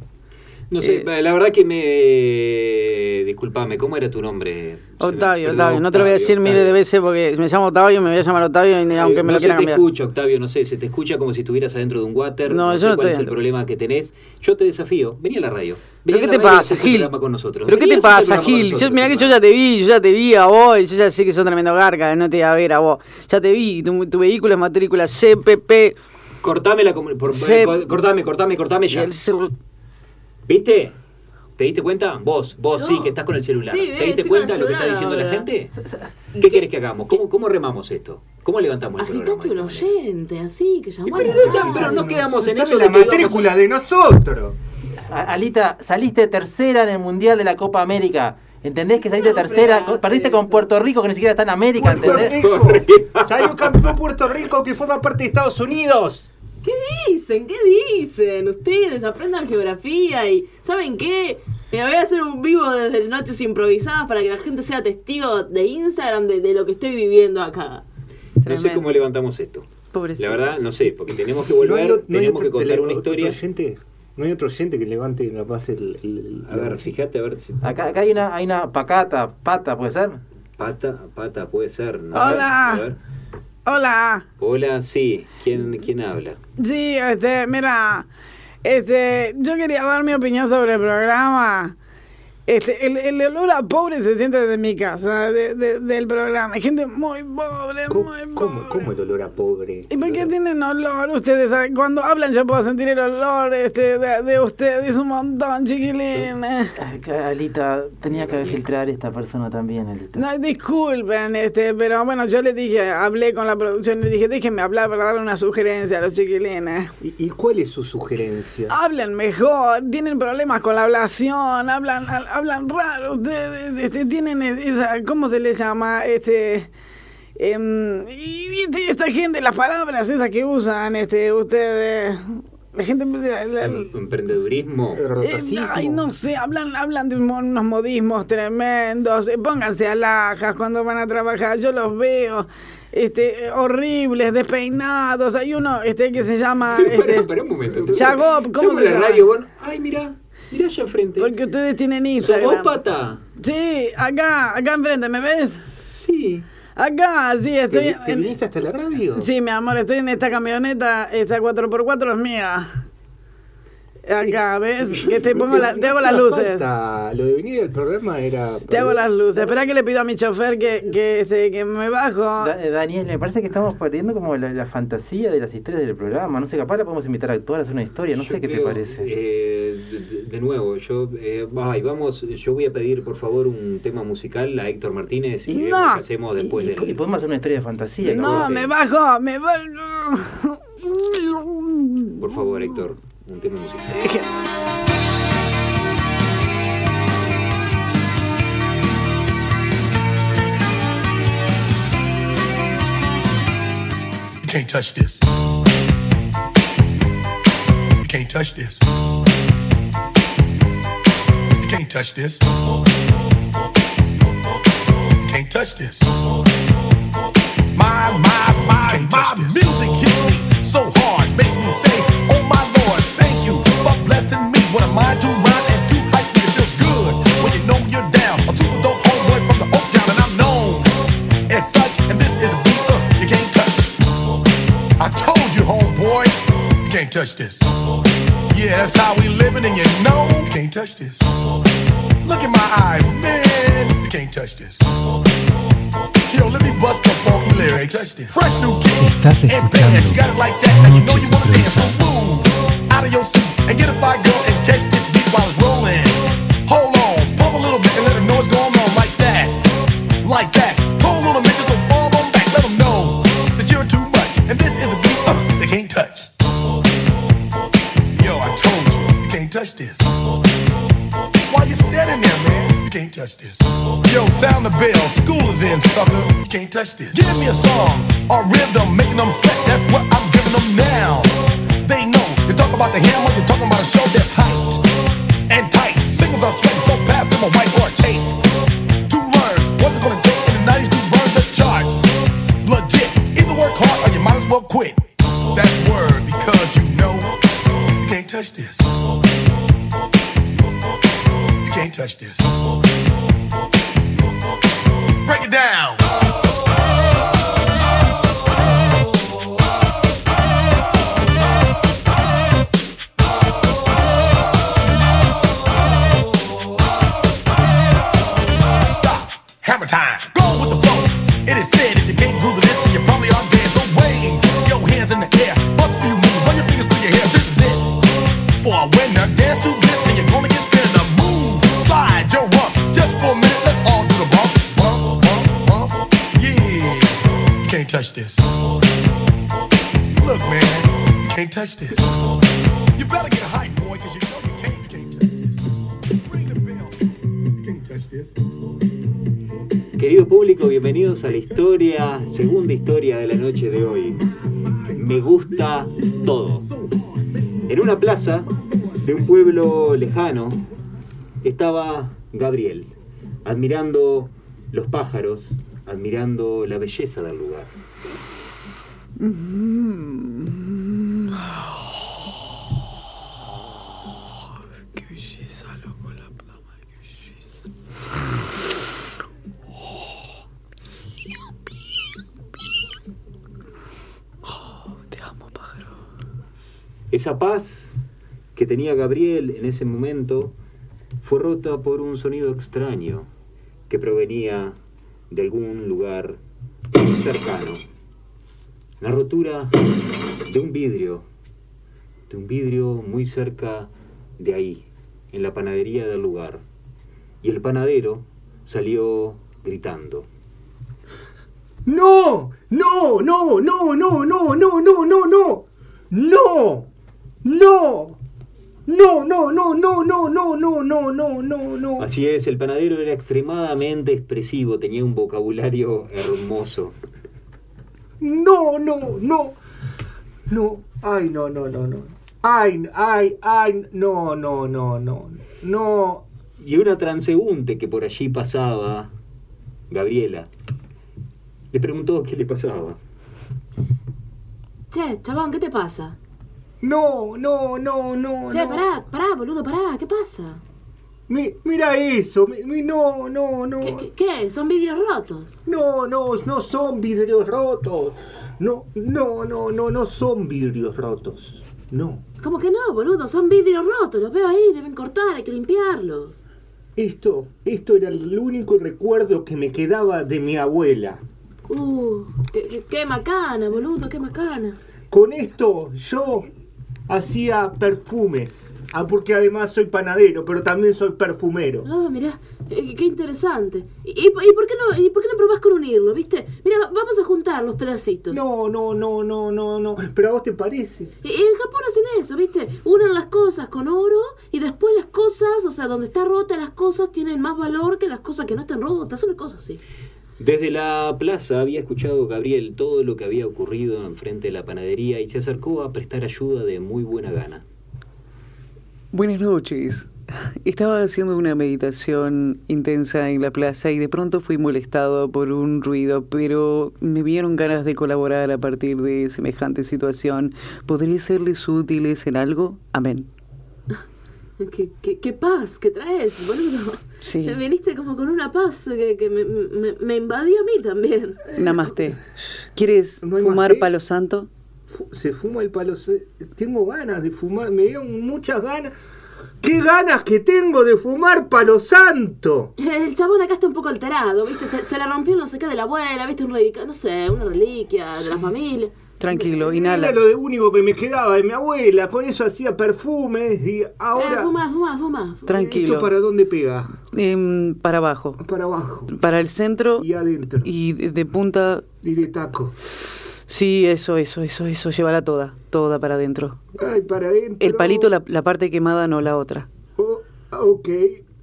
No sé, Eh, la verdad que me. Disculpame, ¿cómo era tu nombre? Octavio, Se me- Octavio. No te lo voy a decir miles de veces porque me llamo Octavio, me voy a llamar Octavio y aunque me no lo se quieran te cambiar. escucha, Octavio, no sé, se te escucha como si estuvieras adentro de un water. No, No, yo sé no cuál estoy es el problema que tenés. Yo te desafío, vení a la radio. ¿Pero qué te y pasa, Gil? con nosotros. ¿Pero qué te pasa, Gil? Yo, mirá que yo ya te vi, yo ya te vi a vos, y yo ya sé que sos tremendo garca, no te iba a ver a vos. Ya te vi, tu, tu vehículo es matrícula CPP. Cortame la por, Se- co- cortame, cortame, cortame ya. el ¿Viste? ¿Te diste cuenta? Vos, vos Yo. sí, que estás con el celular. Sí, ¿Te ve, diste cuenta de lo que está diciendo la gente? ¿Qué querés que hagamos? ¿Cómo, cómo remamos esto? ¿Cómo levantamos el programa? Agitaste un esta manera? oyente, así, que llamó a Pero la no, radio. pero no quedamos en eso la matrícula de nosotros. Alita, saliste tercera en el Mundial de la Copa América. ¿Entendés que saliste No tercera? Perdiste con. Puerto Rico, que ni siquiera está en América, Puerto ¿entendés? Rico. Salió campeón Puerto Rico que forma parte de Estados Unidos. ¿Qué dicen? ¿Qué dicen? Ustedes aprendan geografía y ¿saben qué? Me voy a hacer un vivo desde Noches Improvisadas para que la gente sea testigo de Instagram de, de lo que estoy viviendo acá. No sé cómo levantamos esto. Pobrecito. La verdad, no sé, porque tenemos que No volver, hay no tenemos otro que contar tele- una otro historia. no hay otro oyente que levante la base el, el- A ver, fíjate a ver si. Acá, acá hay una, hay una pacata, pata, ¿puede ser? Pata, pata, puede ser. ¿no? Hola. A ver. Hola. Hola, sí. ¿Quién, quién habla? Sí, este, mira, este, yo quería dar mi opinión sobre el programa. Este, el, el olor a pobre se siente desde mi casa, de- de- del programa. Hay gente muy pobre, ¿Cómo, muy cómo, pobre. cómo el olor a pobre? ¿Y por qué tienen olor? Ustedes, saben, cuando hablan yo puedo sentir el olor este, de, de ustedes un montón, chiquilines. Alita, tenía que filtrar esta persona también, Alita. No, disculpen, este, pero bueno, yo les dije, hablé con la producción, les dije, déjenme hablar para darle una sugerencia a los chiquilines. ¿Y, y cuál es su sugerencia? Hablen mejor, tienen problemas con la ablación, hablan, ha- hablan raro, ustedes este, tienen esa, ¿cómo se les llama? Este, em, y, y esta gente, las palabras esas que usan, este, ustedes, la gente... la- la- Em- Emprendedurismo. Eh, ay, no sé, hablan, hablan de unos modismos tremendos. eh, pónganse alhajas cuando van a trabajar. Yo los veo este, eh, horribles, despeinados. Hay uno este, que se llama. Pero Este, un momento. Jacob, ¿cómo se llama? radio, bueno, ay, mira, mira allá enfrente. porque ustedes tienen Instagram. ¿Sobópata? Sí, acá, acá enfrente, ¿me ves? Sí. Acá, sí, ¿Te, estoy. te en- viniste hasta la radio? Sí, mi amor, estoy en esta camioneta, esta 4x4 es mía. Acá, ¿ves? Que te pongo la, te hago las luces. falta. Lo de venir al programa era. Te hago las luces. Espera que le pido a mi chofer que, que, este, que me bajo. Da- eh, Daniel, me parece que estamos perdiendo como la, la fantasía de las historias del programa. No sé, capaz la podemos invitar a actuar, a hacer una historia. No Yo sé qué te parece. eh, de, de nuevo, yo, eh, ay, vamos, yo voy a pedir por favor un tema musical a Héctor Martínez y No. vemos qué hacemos después y, y- podemos hacer una historia de fantasía. No, me bajo, me bajo. Por favor, Héctor, un tema musical. You can't touch this. You can't touch this. You can't touch this. You can't touch this. My, my, my, my music hits me so hard, makes me say, Oh my can't touch. I told you, homeboy, you can't touch this. Yeah, that's how we living, and you know you can't touch this. Look in my eyes, man, you can't touch this. Yo, let me bust the funky lyrics. Fresh new kicks and bands. You got it like that, and you know you wanna dance. So move touch this. Give me a song or rhythm, making them sweat. That's what touch this. You better get hype, boy, cause you know you can't, you can't touch this. Ring the bell. You can't touch this. Querido público, bienvenidos a la historia, segunda historia de la noche de hoy. Me gusta todo. En una plaza de un pueblo lejano estaba Gabriel, admirando los pájaros, admirando la belleza del lugar. Qué belleza, loco, la plama, qué belleza. Oh, te amo, pájaro. Esa paz que tenía Gabriel en ese momento fue rota por un sonido extraño que provenía de algún lugar cercano. La rotura de un vidrio, de un vidrio muy cerca de ahí, en la panadería del lugar. Y el panadero salió gritando. No, no, no, no, no, no, no, no, no, no. No. No. No, no, no, no, no, no, no, no, no, no. Así es, el panadero era extremadamente expresivo, tenía un vocabulario hermoso. No, no, no. No. Ay, no, no, no, no. Ay, ay, ay, no, no, no, no. No. Y una transeúnte que por allí pasaba, Gabriela, le preguntó qué le pasaba. Che, chabón, ¿qué te pasa? No, no, no, no. Che, no. pará, pará, boludo, pará, ¿qué pasa? Mi- mira eso. mi- mi- no, no, no. ¿Qué, qué, qué? Son vidrios rotos. No, no, no son vidrios rotos. No, no, no, no, no son vidrios rotos. No. ¿Cómo que no, boludo? Son vidrios rotos, los veo ahí, deben cortar, hay que limpiarlos. Esto, esto era el único recuerdo que me quedaba de mi abuela. Uh, qué, qué- qué macana, boludo, qué macana. Con esto yo hacía perfumes. Ah, porque además soy panadero, pero también soy perfumero. Ah, mirá, eh, qué interesante. ¿Y, y, y por qué no, ¿Y por qué no probás con unirlo, viste? Mira, va- vamos a juntar los pedacitos. No, no, no, no, no, no. Pero a vos te parece. Y- y en Japón hacen eso, ¿viste? Unen las cosas con oro y después las cosas, o sea, donde está rota las cosas tienen más valor que las cosas que no están rotas, son cosas así. Desde la plaza había escuchado Gabriel todo lo que había ocurrido enfrente de la panadería y se acercó a prestar ayuda de muy buena gana. Buenas noches. Estaba haciendo una meditación intensa en la plaza y de pronto fui molestado por un ruido, pero me vieron ganas de colaborar a partir de semejante situación. ¿Podría serles útiles en algo? Amén. ¿Qué, qué, qué paz que traes, boludo? Sí. Te Viniste como con una paz que, que me, me, me invadió a mí también. Namaste. ¿Quieres ¿No hay fumar palo santo? Se fuma el palo. Tengo ganas de fumar. Me dieron muchas ganas. ¡Qué ganas que tengo de fumar palo santo! El chabón acá está un poco alterado, ¿viste? Se, se le rompió no sé qué de la abuela, ¿viste? Un reliquia, no sé, una reliquia de la familia. Tranquilo, inhala. Era lo de único que me quedaba de mi abuela. Con eso hacía perfumes y ahora. Eh, fuma, fuma, fuma. Tranquilo. ¿Esto para dónde pega? Em, para abajo. Para abajo. Para el centro Y adentro. y de, de punta. Y de taco. Sí, eso, eso, eso, eso. Llévala toda. Toda para adentro. Ay, para adentro. El palito, la, la parte quemada, no la otra. Oh, ok.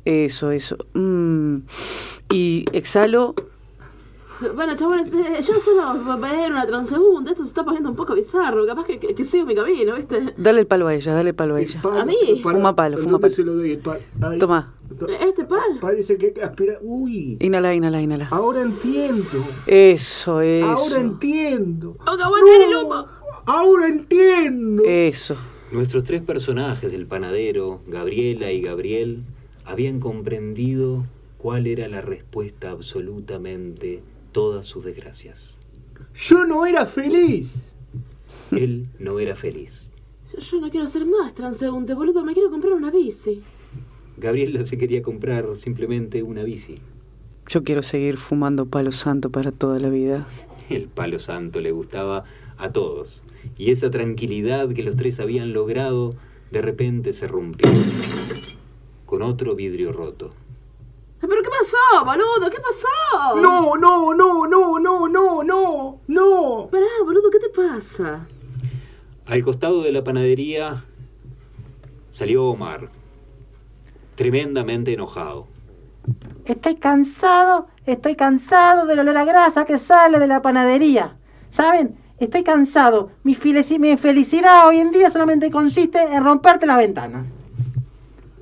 Eso, eso. Mm. Y exhalo. Bueno, chabones, eh, yo solo voy a ir una transeúnte. Esto se está poniendo un poco bizarro. Capaz que, que, que sigo mi camino, ¿viste? Dale el palo a ella, dale el palo a El ella. palo, ¿A mí? Fuma palo, fuma ¿dónde palo. se lo doy el palo? Ay. Toma. ¿Este pal? Parece que aspira. Uy. Inhala, inhala, inhala. Ahora entiendo. Eso, eso. Ahora entiendo. ¡Oh, que aguantar el humo! Ahora entiendo. Eso. Nuestros tres personajes, el panadero, Gabriela y Gabriel, habían comprendido cuál era la respuesta absolutamente todas sus desgracias. Yo no era feliz. Él no era feliz. Yo, yo no quiero ser más transeúnte, boludo. Me quiero comprar una bici. Gabriela se quería comprar simplemente una bici. Yo quiero seguir fumando palo santo para toda la vida. El palo santo le gustaba a todos. Y esa tranquilidad que los tres habían logrado de repente se rompió. Con otro vidrio roto. ¿Pero qué pasó, boludo? ¿Qué pasó? No, no, no, no, no, no, no, no. Pará, boludo, ¿qué te pasa? Al costado de la panadería salió Omar, tremendamente enojado. Estoy cansado, estoy cansado del olor a grasa que sale de la panadería. ¿Saben? Estoy cansado. Mi, mi felicidad hoy en día solamente consiste en romperte las ventanas.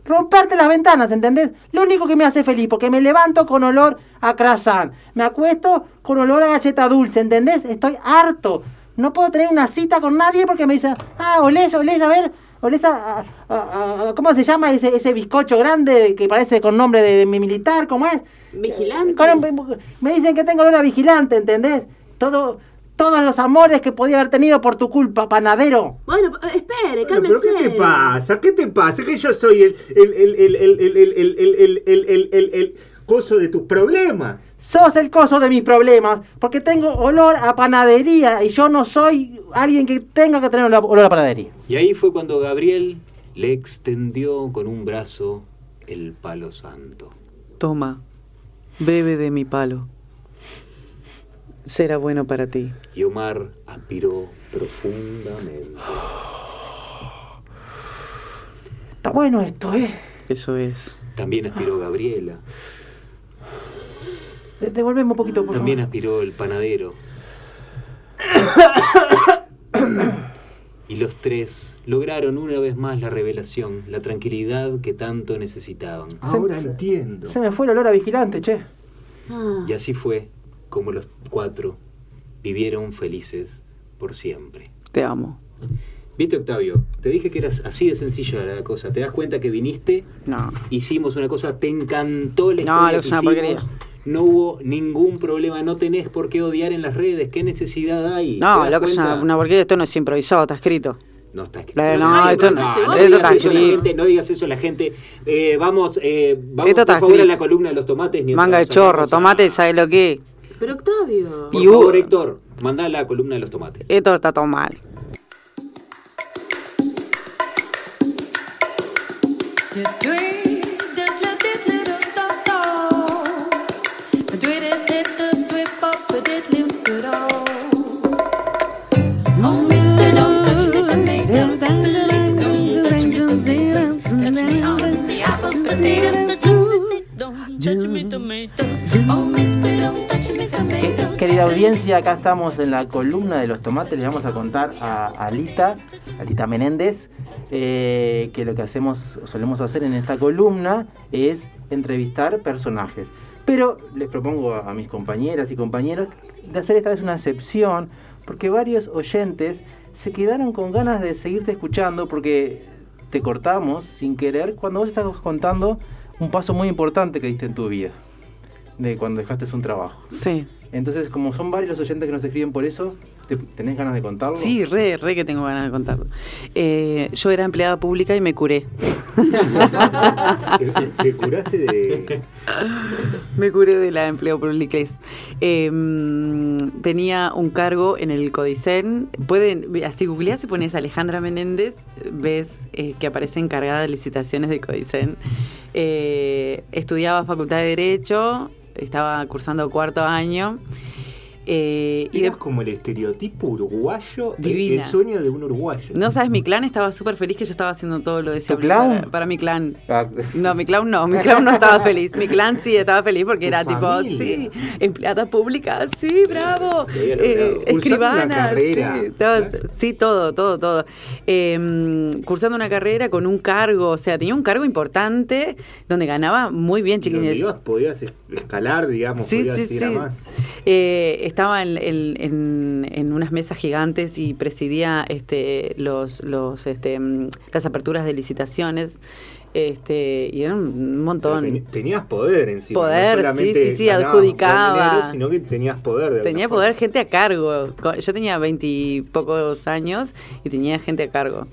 Romperte las ventanas, ¿entendés? Lo único que me hace feliz, porque me levanto con olor a croissant. Me acuesto con olor a galleta dulce, ¿entendés? Estoy harto. No puedo tener una cita con nadie porque me dice, ah, olés, olés, a ver, olés a, a- a- a- ¿cómo se llama ese, ese bizcocho grande que parece con nombre de, de mi militar? ¿Cómo es? ¿Vigilante? Con- me dicen que tengo olor a vigilante, ¿entendés? Todo, todos los amores que podía haber tenido por tu culpa, panadero. Bueno, eh, espere, cálmese. pero ¿qué te pasa? ¿Qué te pasa? Que yo soy el el el el el el el el el el el el el el coso de tus problemas. Sos el coso de mis problemas, porque tengo olor a panadería y yo no soy alguien que tenga que tener olor a panadería. Y ahí fue cuando Gabriel le extendió con un brazo el palo santo. Toma, bebe de mi palo. Será bueno para ti. Y Omar aspiró profundamente. Está bueno esto, ¿eh? Eso es. También aspiró Gabriela. De- Devolveme un poquito, por También favor. aspiró el panadero. Y los tres lograron una vez más la revelación, la tranquilidad que tanto necesitaban. Ahora Se- entiendo. Se me fue el olor a vigilante, che. Ah, Y así fue como los cuatro vivieron felices por siempre. Te amo. Viste, Octavio, te dije que eras así de sencilla la cosa. ¿Te das cuenta que viniste? No. Hicimos una cosa, te encantó la No, historia lo que es una porquería. No hubo ningún problema, no tenés por qué odiar en las redes. ¿Qué necesidad hay? ¿Te No, das loco, es una, una porquería. Esto no es improvisado, está escrito. No está escrito. No, Ay, esto no, no- no esto digas está escrito. gente, no digas eso a la gente. Eh, vamos, eh, vamos Esto está por favor a la columna de los tomates. Manga de chorro, tomate, ¿sabes lo que? Pero Octavio. Por Y favor, Héctor, mandá la columna de los tomates. Esto está todo mal. Querida audiencia, acá estamos en la columna de los tomates. Les vamos a contar a Alita, Alita Menéndez, eh, que lo que hacemos, solemos hacer en esta columna es entrevistar personajes. Pero les propongo a, mis compañeras y compañeros de hacer esta vez una excepción, porque varios oyentes se quedaron con ganas de seguirte escuchando porque te cortamos sin querer cuando vos estabas contando un paso muy importante que diste en tu vida, de cuando dejaste un trabajo. Sí. Entonces, como son varios los oyentes que nos escriben por eso, ¿te- ¿tenés ganas de contarlo? Sí, re, re que tengo ganas de contarlo. Eh, yo era empleada pública y me curé. ¿Te, te- te curaste de.? Me curé de la empleo pública. Eh, tenía un cargo en el Codicen. Pueden, así googleás y pones Alejandra Menéndez, ves eh, que aparece encargada de licitaciones de Codicen. Eh, estudiaba Facultad de Derecho, estaba cursando cuarto año. Eh, y de- como el estereotipo uruguayo, Divina. el sueño de un uruguayo. no sabes, mi clan estaba súper feliz que yo estaba haciendo todo lo de ese ¿Tu clan? para, para mi clan. Ah, No, mi clown no, mi clown no estaba feliz. Mi clan sí estaba feliz porque era tipo, sí, empleada pública, sí, bravo, eh, escribana, sí, todo, sí, todo, todo, todo. Eh, cursando una carrera con un cargo, o sea, tenía un cargo importante donde ganaba muy bien, chiquines. podías es- escalar, digamos, Sí, podías sí, ir a sí. más. Eh, estaba en, en- en- unas mesas gigantes y presidía este, los, los, este, mm, las aperturas de licitaciones. Este, y era un montón. Ten- tenías poder encima. Poder, no sí, sí, sí, adjudicaba. dinero, sino que tenías poder. de Tenía poder forma. gente a cargo. Yo tenía veintipocos años y tenía gente a cargo.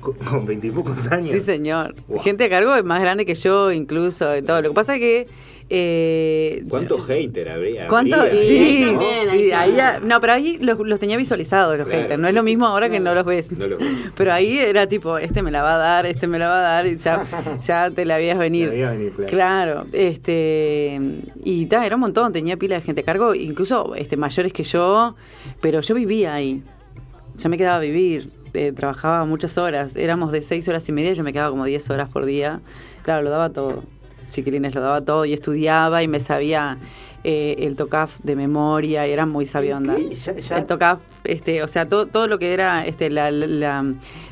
Con- veintipocos años. Sí, señor. Wow. Gente a cargo es más grande que yo, incluso, y todo. Lo que pasa es que. Eh, ¿Cuánto hater habría? ¿Cuánto? habría? Sí, ¿no? sí, ahí ya- no, pero ahí los, los tenía visualizados los Claro, haters. No es lo mismo ahora que no los ves. No lo ves. Pero ahí era tipo, este me la va a dar, este me la va a dar, y ya, ya te la veías venir. Te la venir, claro. Claro, este, y ta, era un montón, tenía pila de gente a cargo, incluso este, mayores que yo, pero yo vivía ahí. Yo me quedaba a vivir, eh, trabajaba muchas horas, éramos de seis horas y media, yo me quedaba como 10 horas por día. Claro, lo daba todo. Chiquilines, lo daba todo y estudiaba y me sabía eh, el TOCAF de memoria y era muy ya- El TOCAF, este, o sea, todo, todo lo que era este, la-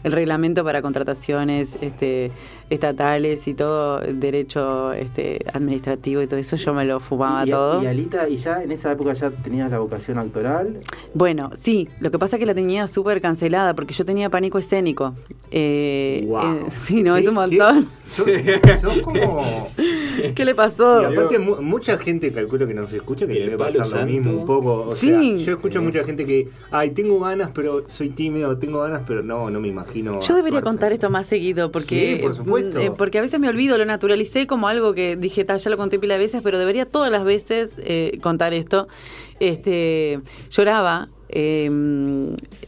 el reglamento para contrataciones este, estatales y todo derecho este, administrativo y todo eso, yo me lo fumaba y, todo. Y Alita, ¿y ya en esa época ya tenías la vocación actoral? Bueno, sí, lo que pasa es que la tenía súper cancelada porque yo tenía pánico escénico. Eh, Guau. eh, sí, no, ¿Qué- es un montón. qué- sos- sos como... ¿Qué le pasó? Y aparte, mu- mucha gente calculo que nos escucha que debe pasar lo mismo un poco. O Sí. sea, yo escucho mucha gente que, ay, tengo ganas, pero soy tímido, tengo ganas, pero no, no me imagino. Yo debería actuar contar esto más seguido porque, Sí, por supuesto. Eh, porque a veces me olvido, lo naturalicé como algo que dije, "Ta, ya lo conté pila de veces, pero debería todas las veces eh, contar esto. Este, lloraba. eh,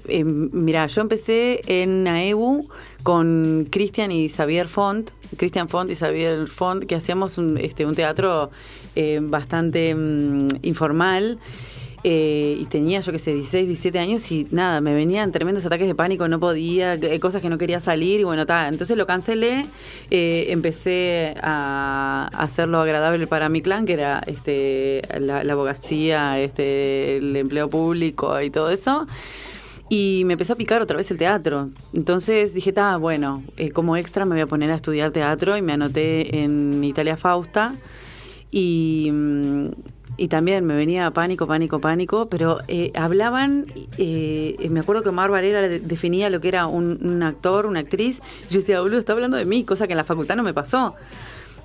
eh, mira, yo empecé en AEBU con Cristian y Xavier Font, Cristian Font y Xavier Font, que hacíamos un, este, un teatro eh, bastante mm, informal. Eh, y tenía, yo que sé, 16, 17 años y nada, me venían tremendos ataques de pánico, no podía, eh, cosas que no quería salir y bueno, ta, entonces lo cancelé, eh, empecé a, hacerlo agradable para mi clan, que era este la, abogacía, este el empleo público y todo eso. Y me empezó a picar otra vez el teatro. Entonces dije, está bueno, como extra me voy a poner a estudiar teatro y me anoté en Italia Fausta. Y, mm, y también me venía pánico, pánico, pánico, pero eh, hablaban, eh, me acuerdo que Omar Varela de- definía lo que era un, actor, una actriz, y yo decía, boludo, está hablando de mí, cosa que en la facultad no me pasó.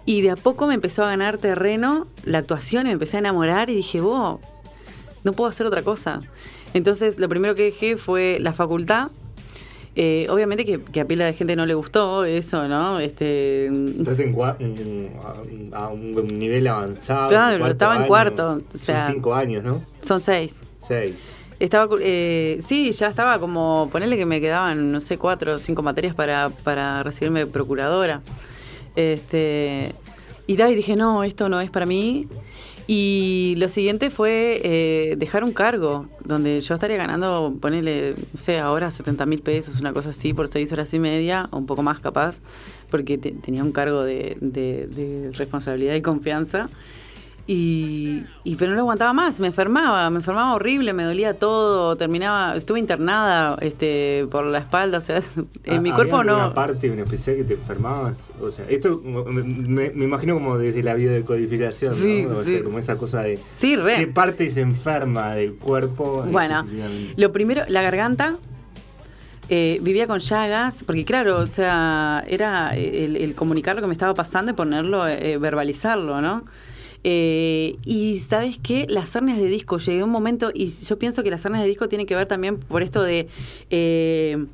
Y de a poco me empezó a ganar terreno la actuación y me empecé a enamorar y dije, vos, no puedo hacer otra cosa. Entonces, lo primero que dejé fue la facultad. Eh, obviamente que, que a pila de gente no le gustó eso, ¿no? Este, a, un nivel avanzado. Claro, estaba en año. cuarto, o sea- Son cinco años, ¿no? son seis. Seis. Estaba, eh, sí, ya estaba como, ponerle que me quedaban, no sé, cuatro o cinco materias para, para recibirme de procuradora. Este, y da, y dije, no, esto no es para mí. Y lo siguiente fue eh, dejar un cargo, donde yo estaría ganando, ponerle, no sé, ahora 70 mil pesos, una cosa así, por seis horas y media, o un poco más capaz, porque te- tenía un cargo de- de responsabilidad y confianza. Y, y pero no lo aguantaba más, me enfermaba, me enfermaba horrible, me dolía todo, terminaba, estuve internada este por la espalda, o sea, en mi Ah, cuerpo ¿había no. alguna parte en especial que te enfermabas? O sea, esto me, me- me imagino como desde la biodecodificación, Sí, ¿no? O sí. sea, como esa cosa de Sí, re. qué parte se enferma del cuerpo. Bueno, lo primero, la garganta. eh, vivía con llagas, porque claro, o sea, era el, el comunicar lo que me estaba pasando y ponerlo, eh, verbalizarlo, ¿no? Eh, y sabes qué, las hernias de disco, llegué a un momento, y yo pienso que las hernias de disco tienen que ver también por esto de eh,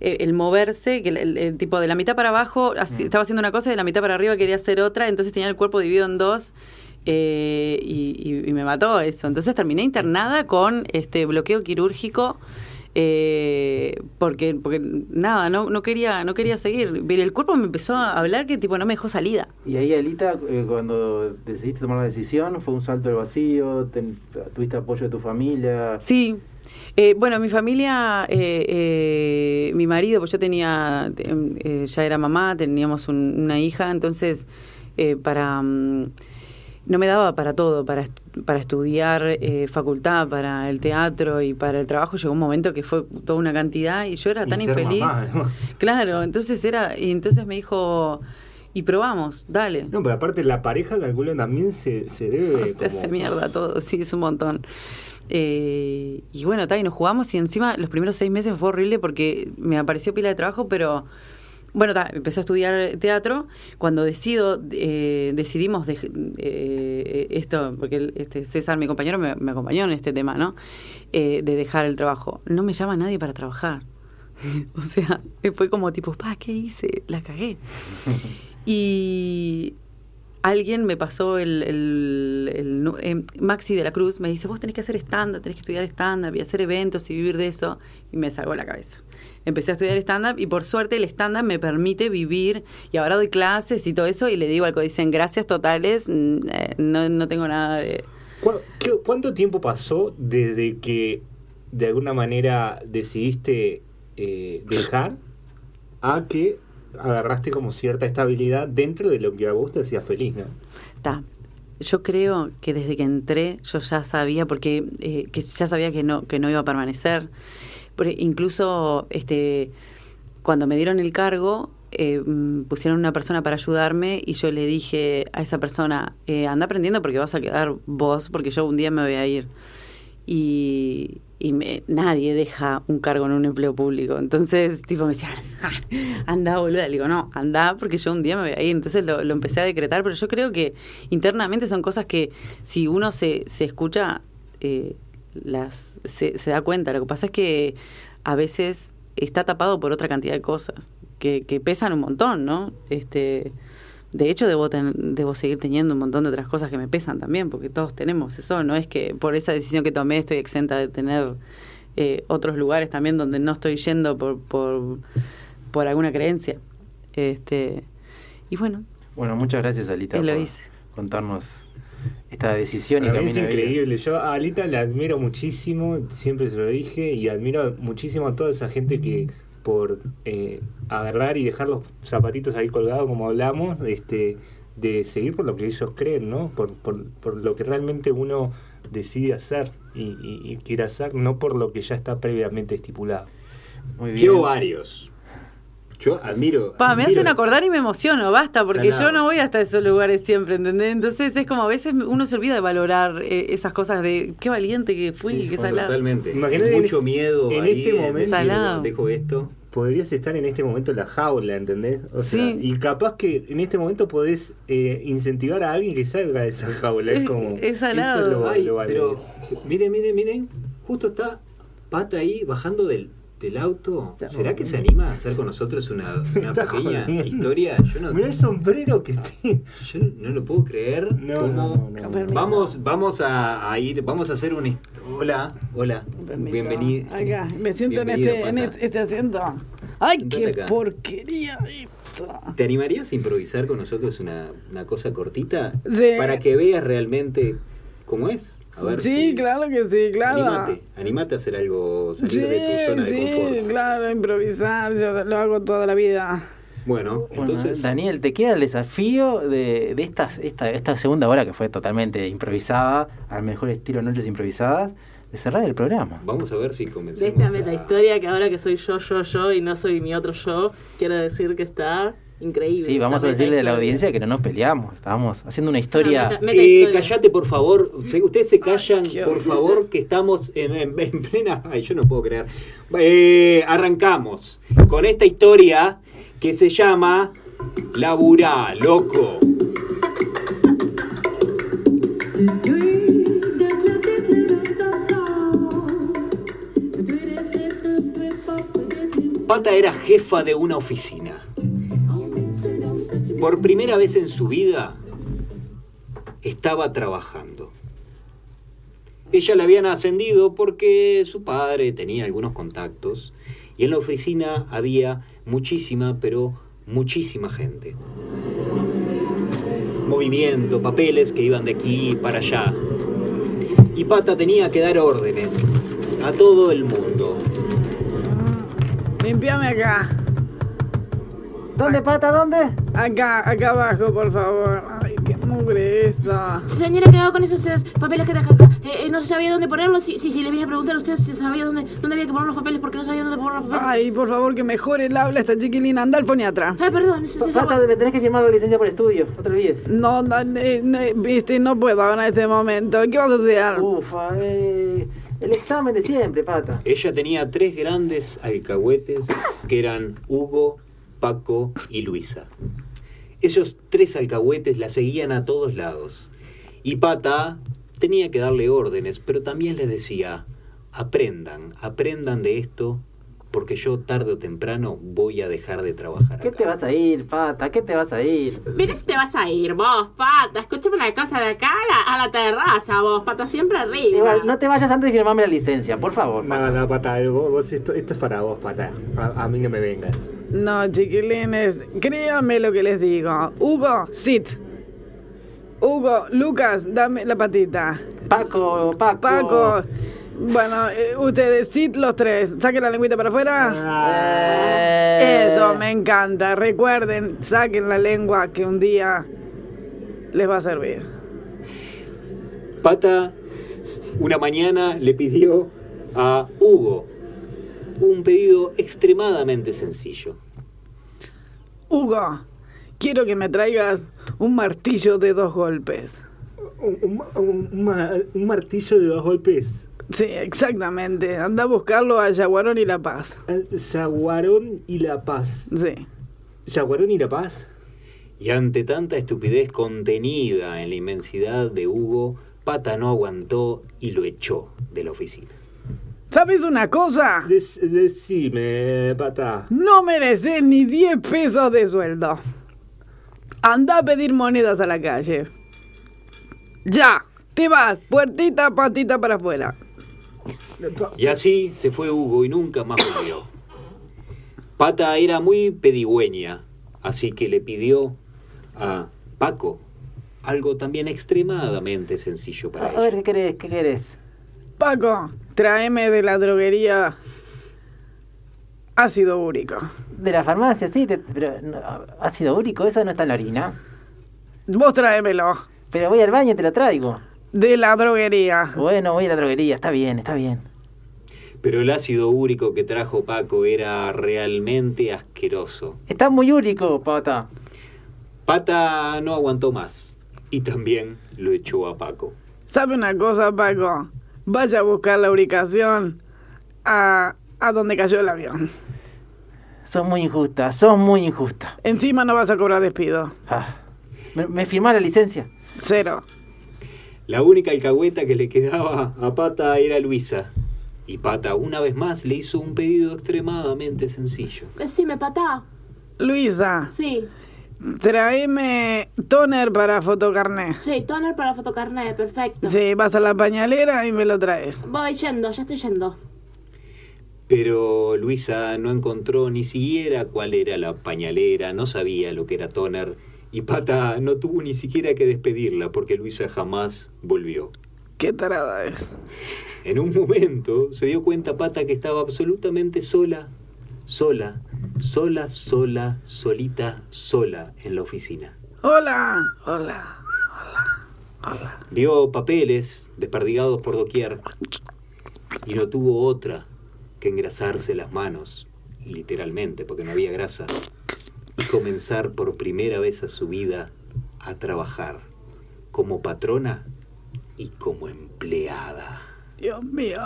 eh, el moverse, que el, el- el tipo de la mitad para abajo así- estaba haciendo una cosa y de la mitad para arriba quería hacer otra, entonces tenía el cuerpo dividido en dos. eh, y, y- y me mató eso. Entonces terminé internada con este bloqueo quirúrgico eh, porque porque nada no no quería no quería seguir el cuerpo me empezó a hablar que tipo no me dejó salida Y ahí, Alita, eh, cuando decidiste tomar la decisión, ¿fue un salto al vacío? Ten- ¿Tuviste apoyo de tu familia? Sí. Eh, bueno, mi familia, eh, eh, mi marido, pues yo tenía, ya era mamá, teníamos un- una hija, entonces eh, para mm, no me daba para todo, para, para estudiar eh, facultad, para el teatro y para el trabajo. Llegó un momento que fue toda una cantidad y yo era tan infeliz. mamá. Claro, entonces era, y entonces me dijo, y probamos, dale. No, pero aparte la pareja, calculo, también se, se debe. Se como- hace mierda todo, sí, es un montón. Eh, y bueno, tal, y nos jugamos y encima los primeros seis meses fue horrible porque me apareció pila de trabajo, pero bueno, ta, empecé a estudiar teatro. Cuando decido, eh, decidimos de, eh, esto, porque el- este César, mi compañero, me, me acompañó en este tema, ¿no? Eh, de dejar el trabajo. No me llama nadie para trabajar. o sea, fue como tipo, pa, ¿qué hice? La cagué. y alguien me pasó el, eh, Maxi de la Cruz, me dice, vos tenés que hacer stand-up, tenés que estudiar stand-up y hacer eventos y vivir de eso. Y me sacó la cabeza. Empecé a estudiar stand-up y por suerte el stand-up me permite vivir y ahora doy clases y todo eso y le digo al dicen gracias totales, mm, eh, no, no tengo nada de... ¿Cu- qué- ¿Cuánto tiempo pasó desde que de alguna manera decidiste eh, dejar a que agarraste como cierta estabilidad dentro de lo que a vos te hacía feliz, ¿no? Ta. Yo creo que desde que entré yo ya sabía, porque eh, que ya sabía que no, que no iba a permanecer. Porque incluso este, cuando me dieron el cargo, eh, mm, pusieron una persona para ayudarme y yo le dije a esa persona, eh, anda aprendiendo porque vas a quedar vos, porque yo un día me voy a ir. Y, y me- nadie deja un cargo en un empleo público. Entonces, tipo, me decían, anda, boluda. Le digo, no, anda, porque yo un día me voy a ir. Entonces lo, lo empecé a decretar, pero yo creo que internamente son cosas que si uno se, se escucha, eh, las se, se da cuenta. Lo que pasa es que a veces está tapado por otra cantidad de cosas que, que pesan un montón, ¿no? Este, de hecho, debo, ten- debo seguir teniendo un montón de otras cosas que me pesan también, porque todos tenemos eso. No es que por esa decisión que tomé estoy exenta de tener eh, otros lugares también donde no estoy yendo por, por, por alguna creencia. Este, y bueno, Bueno, muchas gracias, Alita, lo por hice. contarnos esta decisión y mí es increíble. Yo a Alita la admiro muchísimo, siempre se lo dije, y admiro muchísimo a toda esa gente que por eh, agarrar y dejar los zapatitos ahí colgados, como hablamos, este, de seguir por lo que ellos creen, ¿no? Por, por, por lo que realmente uno decide hacer y, y- y quiere hacer, no por lo que ya está previamente estipulado. Muy bien. Llevo varios. Yo admiro. Pa, me hacen eso. acordar y me emociono, basta, porque yo no voy hasta esos lugares siempre, ¿entendés? Entonces es como a veces uno se olvida de valorar eh, esas cosas de qué valiente que fui, Sí, qué salado. Totalmente. Imagínate Mucho en- miedo. en ahí este momento- Salado. Dejo esto. Podrías estar en este momento en la jaula, ¿entendés? O sea, Sí. y capaz que en este momento podés eh, incentivar a alguien que salga de esa jaula. Es Es- como. es salado. eso lo- Ay, lo vale. pero miren, miren, miren. Justo está Pata ahí bajando del, del auto. ¿Será que se anima a hacer con nosotros una, pequeña jodiendo. historia? Yo no, Mirá el sombrero que tiene. yo no lo puedo creer. No, cómo- no, no, no. Permiso. Vamos, vamos a, a ir, vamos a hacer un... Hola, hola. Permiso. Bienvenido. Acá, me siento en este, en este, este asiento. ¡Ay, qué acá. porquería esto! ¿Te animarías a improvisar con nosotros una, una cosa cortita? Sí. Para que veas realmente cómo es. A ver Sí, si- claro que sí, claro. Animate, animate a hacer algo, salir Sí, de tu zona de sí, confort. claro, improvisar, yo lo hago toda la vida. Bueno, Bueno, entonces... Daniel, te queda el desafío de, de estas, esta, esta segunda hora que fue totalmente improvisada, al mejor estilo Noches Improvisadas, de cerrar el programa. Vamos a ver si De convencemos esta a- meta historia que ahora que soy yo, yo, yo y no soy mi otro yo, quiero decir que está increíble. Sí, vamos a decirle a la audiencia que no nos peleamos, estábamos haciendo una historia... meta- meta Eh, historia. callate, por favor. Ustedes se callan, por favor, que estamos en, en- en plena... Ay, yo no puedo creer. Eh, arrancamos con esta historia que se llama Laburá, loco. Pata era jefa de una oficina. Por primera vez en su vida estaba trabajando. Ella la habían ascendido porque su padre tenía algunos contactos y en la oficina había muchísima, pero muchísima gente. Movimiento, papeles que iban de aquí para allá. Y Pata tenía que dar órdenes a todo el mundo. Limpiame acá. ¿Dónde, pata? ¿Dónde? Acá, acá abajo, por favor. Ay, qué mugre esa. Señora, ¿qué hago con esos papeles que traje acá? Eh, eh, no sabía dónde ponerlos. Si, si, si le vine a preguntar a usted si sabía dónde, dónde había que poner los papeles porque no sabía dónde poner los papeles. Ay, por favor, que mejore el habla esta chiquilina. Anda al foniatra. Ay, perdón. sí, sí, sí, Pata, me tenés que firmar la licencia por estudio, no te olvides. No, no, eh, no, viste, no puedo en este momento. ¿Qué vas a estudiar? Ufa, eh, el examen de siempre, pata. Ella tenía tres grandes alcahuetes que eran Hugo, Paco y Luisa. Esos tres alcahuetes la seguían a todos lados. Y Pata tenía que darle órdenes, pero también les decía, aprendan, aprendan de esto porque yo tarde o temprano voy a dejar de trabajar. ¿Qué te vas a ir, pata? ¿Qué te vas a ir? Mira si te vas a ir, vos, pata. Escúchame una cosa de acá a la, a la terraza, vos, pata, siempre arriba. Igual, no te vayas antes de firmarme la licencia, por favor. No, no, pata, vos, vos esto, esto, es para vos, pata. A, a, mí no me vengas. No, chiquilines, créanme lo que les digo. Hugo, sit. Hugo, Lucas, dame la patita. Paco, Paco. Paco. Bueno, eh, ustedes, sit los tres. Saquen la lengüita para afuera. Eh. Eso, me encanta. Recuerden, saquen la lengua que un día les va a servir. Pata, una mañana le pidió a Hugo un pedido extremadamente sencillo. Hugo, quiero que me traigas un martillo de dos golpes. Un, un, un, un martillo de dos golpes. Sí, exactamente. Anda a buscarlo a Yaguarón y La Paz. Yaguarón y La Paz. Sí. Yaguarón y La Paz. Y ante tanta estupidez contenida en la inmensidad de Hugo, Pata no aguantó y lo echó de la oficina. ¿Sabes una cosa? Des, decime, Pata. No mereces ni 10 pesos de sueldo. Anda a pedir monedas a la calle. Ya, te vas, puertita, patita para afuera. Y así se fue Hugo y nunca más volvió. Pata era muy pedigüeña, así que le pidió a Paco algo también extremadamente sencillo para A ella. ver, ¿qué querés? ¿Qué querés? Paco, tráeme de la droguería ácido úrico. De la farmacia, sí, te- pero no, ácido úrico, eso no está en la orina. Vos tráemelo. Pero voy al baño y te lo traigo. De la droguería. Bueno, voy a la droguería, está bien, está bien. Pero el ácido úrico que trajo Paco era realmente asqueroso. Está muy úrico, pata. Pata no aguantó más y también lo echó a Paco. ¿Sabe una cosa, Paco? Vaya a buscar la ubicación a, a donde cayó el avión. Sos muy injusta, sos muy injusta. Encima no vas a cobrar despido. Ah, ¿Me, me firmás la licencia? Cero. La única alcahueta que le quedaba a Pata era Luisa. Y Pata una vez más le hizo un pedido extremadamente sencillo. Decime, patá. Luisa, Sí. tráeme toner para fotocarné. Sí, toner para fotocarnet, perfecto. Sí, vas a la pañalera y me lo traes. Voy yendo, ya estoy yendo. Pero Luisa no encontró ni siquiera cuál era la pañalera, no sabía lo que era toner. Y Pata no tuvo ni siquiera que despedirla porque Luisa jamás volvió. Qué tarada es. En un momento se dio cuenta Pata que estaba absolutamente sola, sola, sola, sola, solita, sola en la oficina. Hola, hola. Vio papeles desperdigados por doquier y no tuvo otra que engrasarse las manos, literalmente, porque no había grasa, y comenzar por primera vez a su vida a trabajar como patrona y como empleada. Dios mío.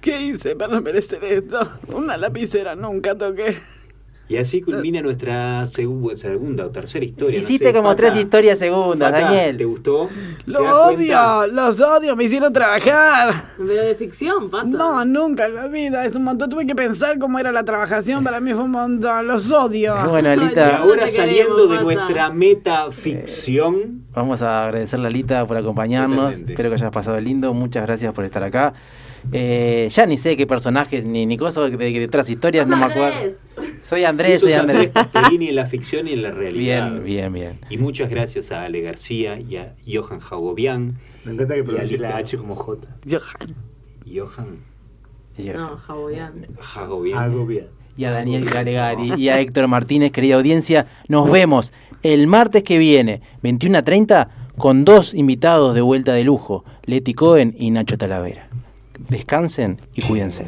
¿Qué hice para merecer esto? Una lapicera nunca toqué. Y así culmina nuestra segu- segunda o tercera historia. no Hiciste sé, como Pata. tres historias segundas, Pata, Daniel. ¿Te gustó? Los ¿Te das cuenta? odio, los odio, me hicieron trabajar. Pero de ficción, pato. No, nunca en la vida, es un montón. Tuve que pensar cómo era la trabajación, para mí fue un montón. Los odio. Bueno, Y Alita, ahora te saliendo queremos, de Pata. nuestra metaficción, vamos a agradecerle a Alita por acompañarnos. Totalmente. Espero que hayas pasado lindo. Muchas gracias por estar acá. Eh, ya ni sé qué personajes ni, ni cosas de, de, de otras historias, no me acuerdo. Andrés. Soy Andrés, soy Andrés. Pasqualini en la ficción y en la realidad. Bien, bien, bien. Y muchas gracias a Ale García y a Johan Jagobian. Me encanta que pronuncie la. H como J. Johan. Johan No. Jagobian. Algo bien. Y a Daniel Galegari y a Héctor Martínez, querida audiencia. Nos vemos el martes que viene, 21 a 30, con dos invitados de vuelta de lujo, Leti Cohen y Nacho Talavera. Descansen y cuídense.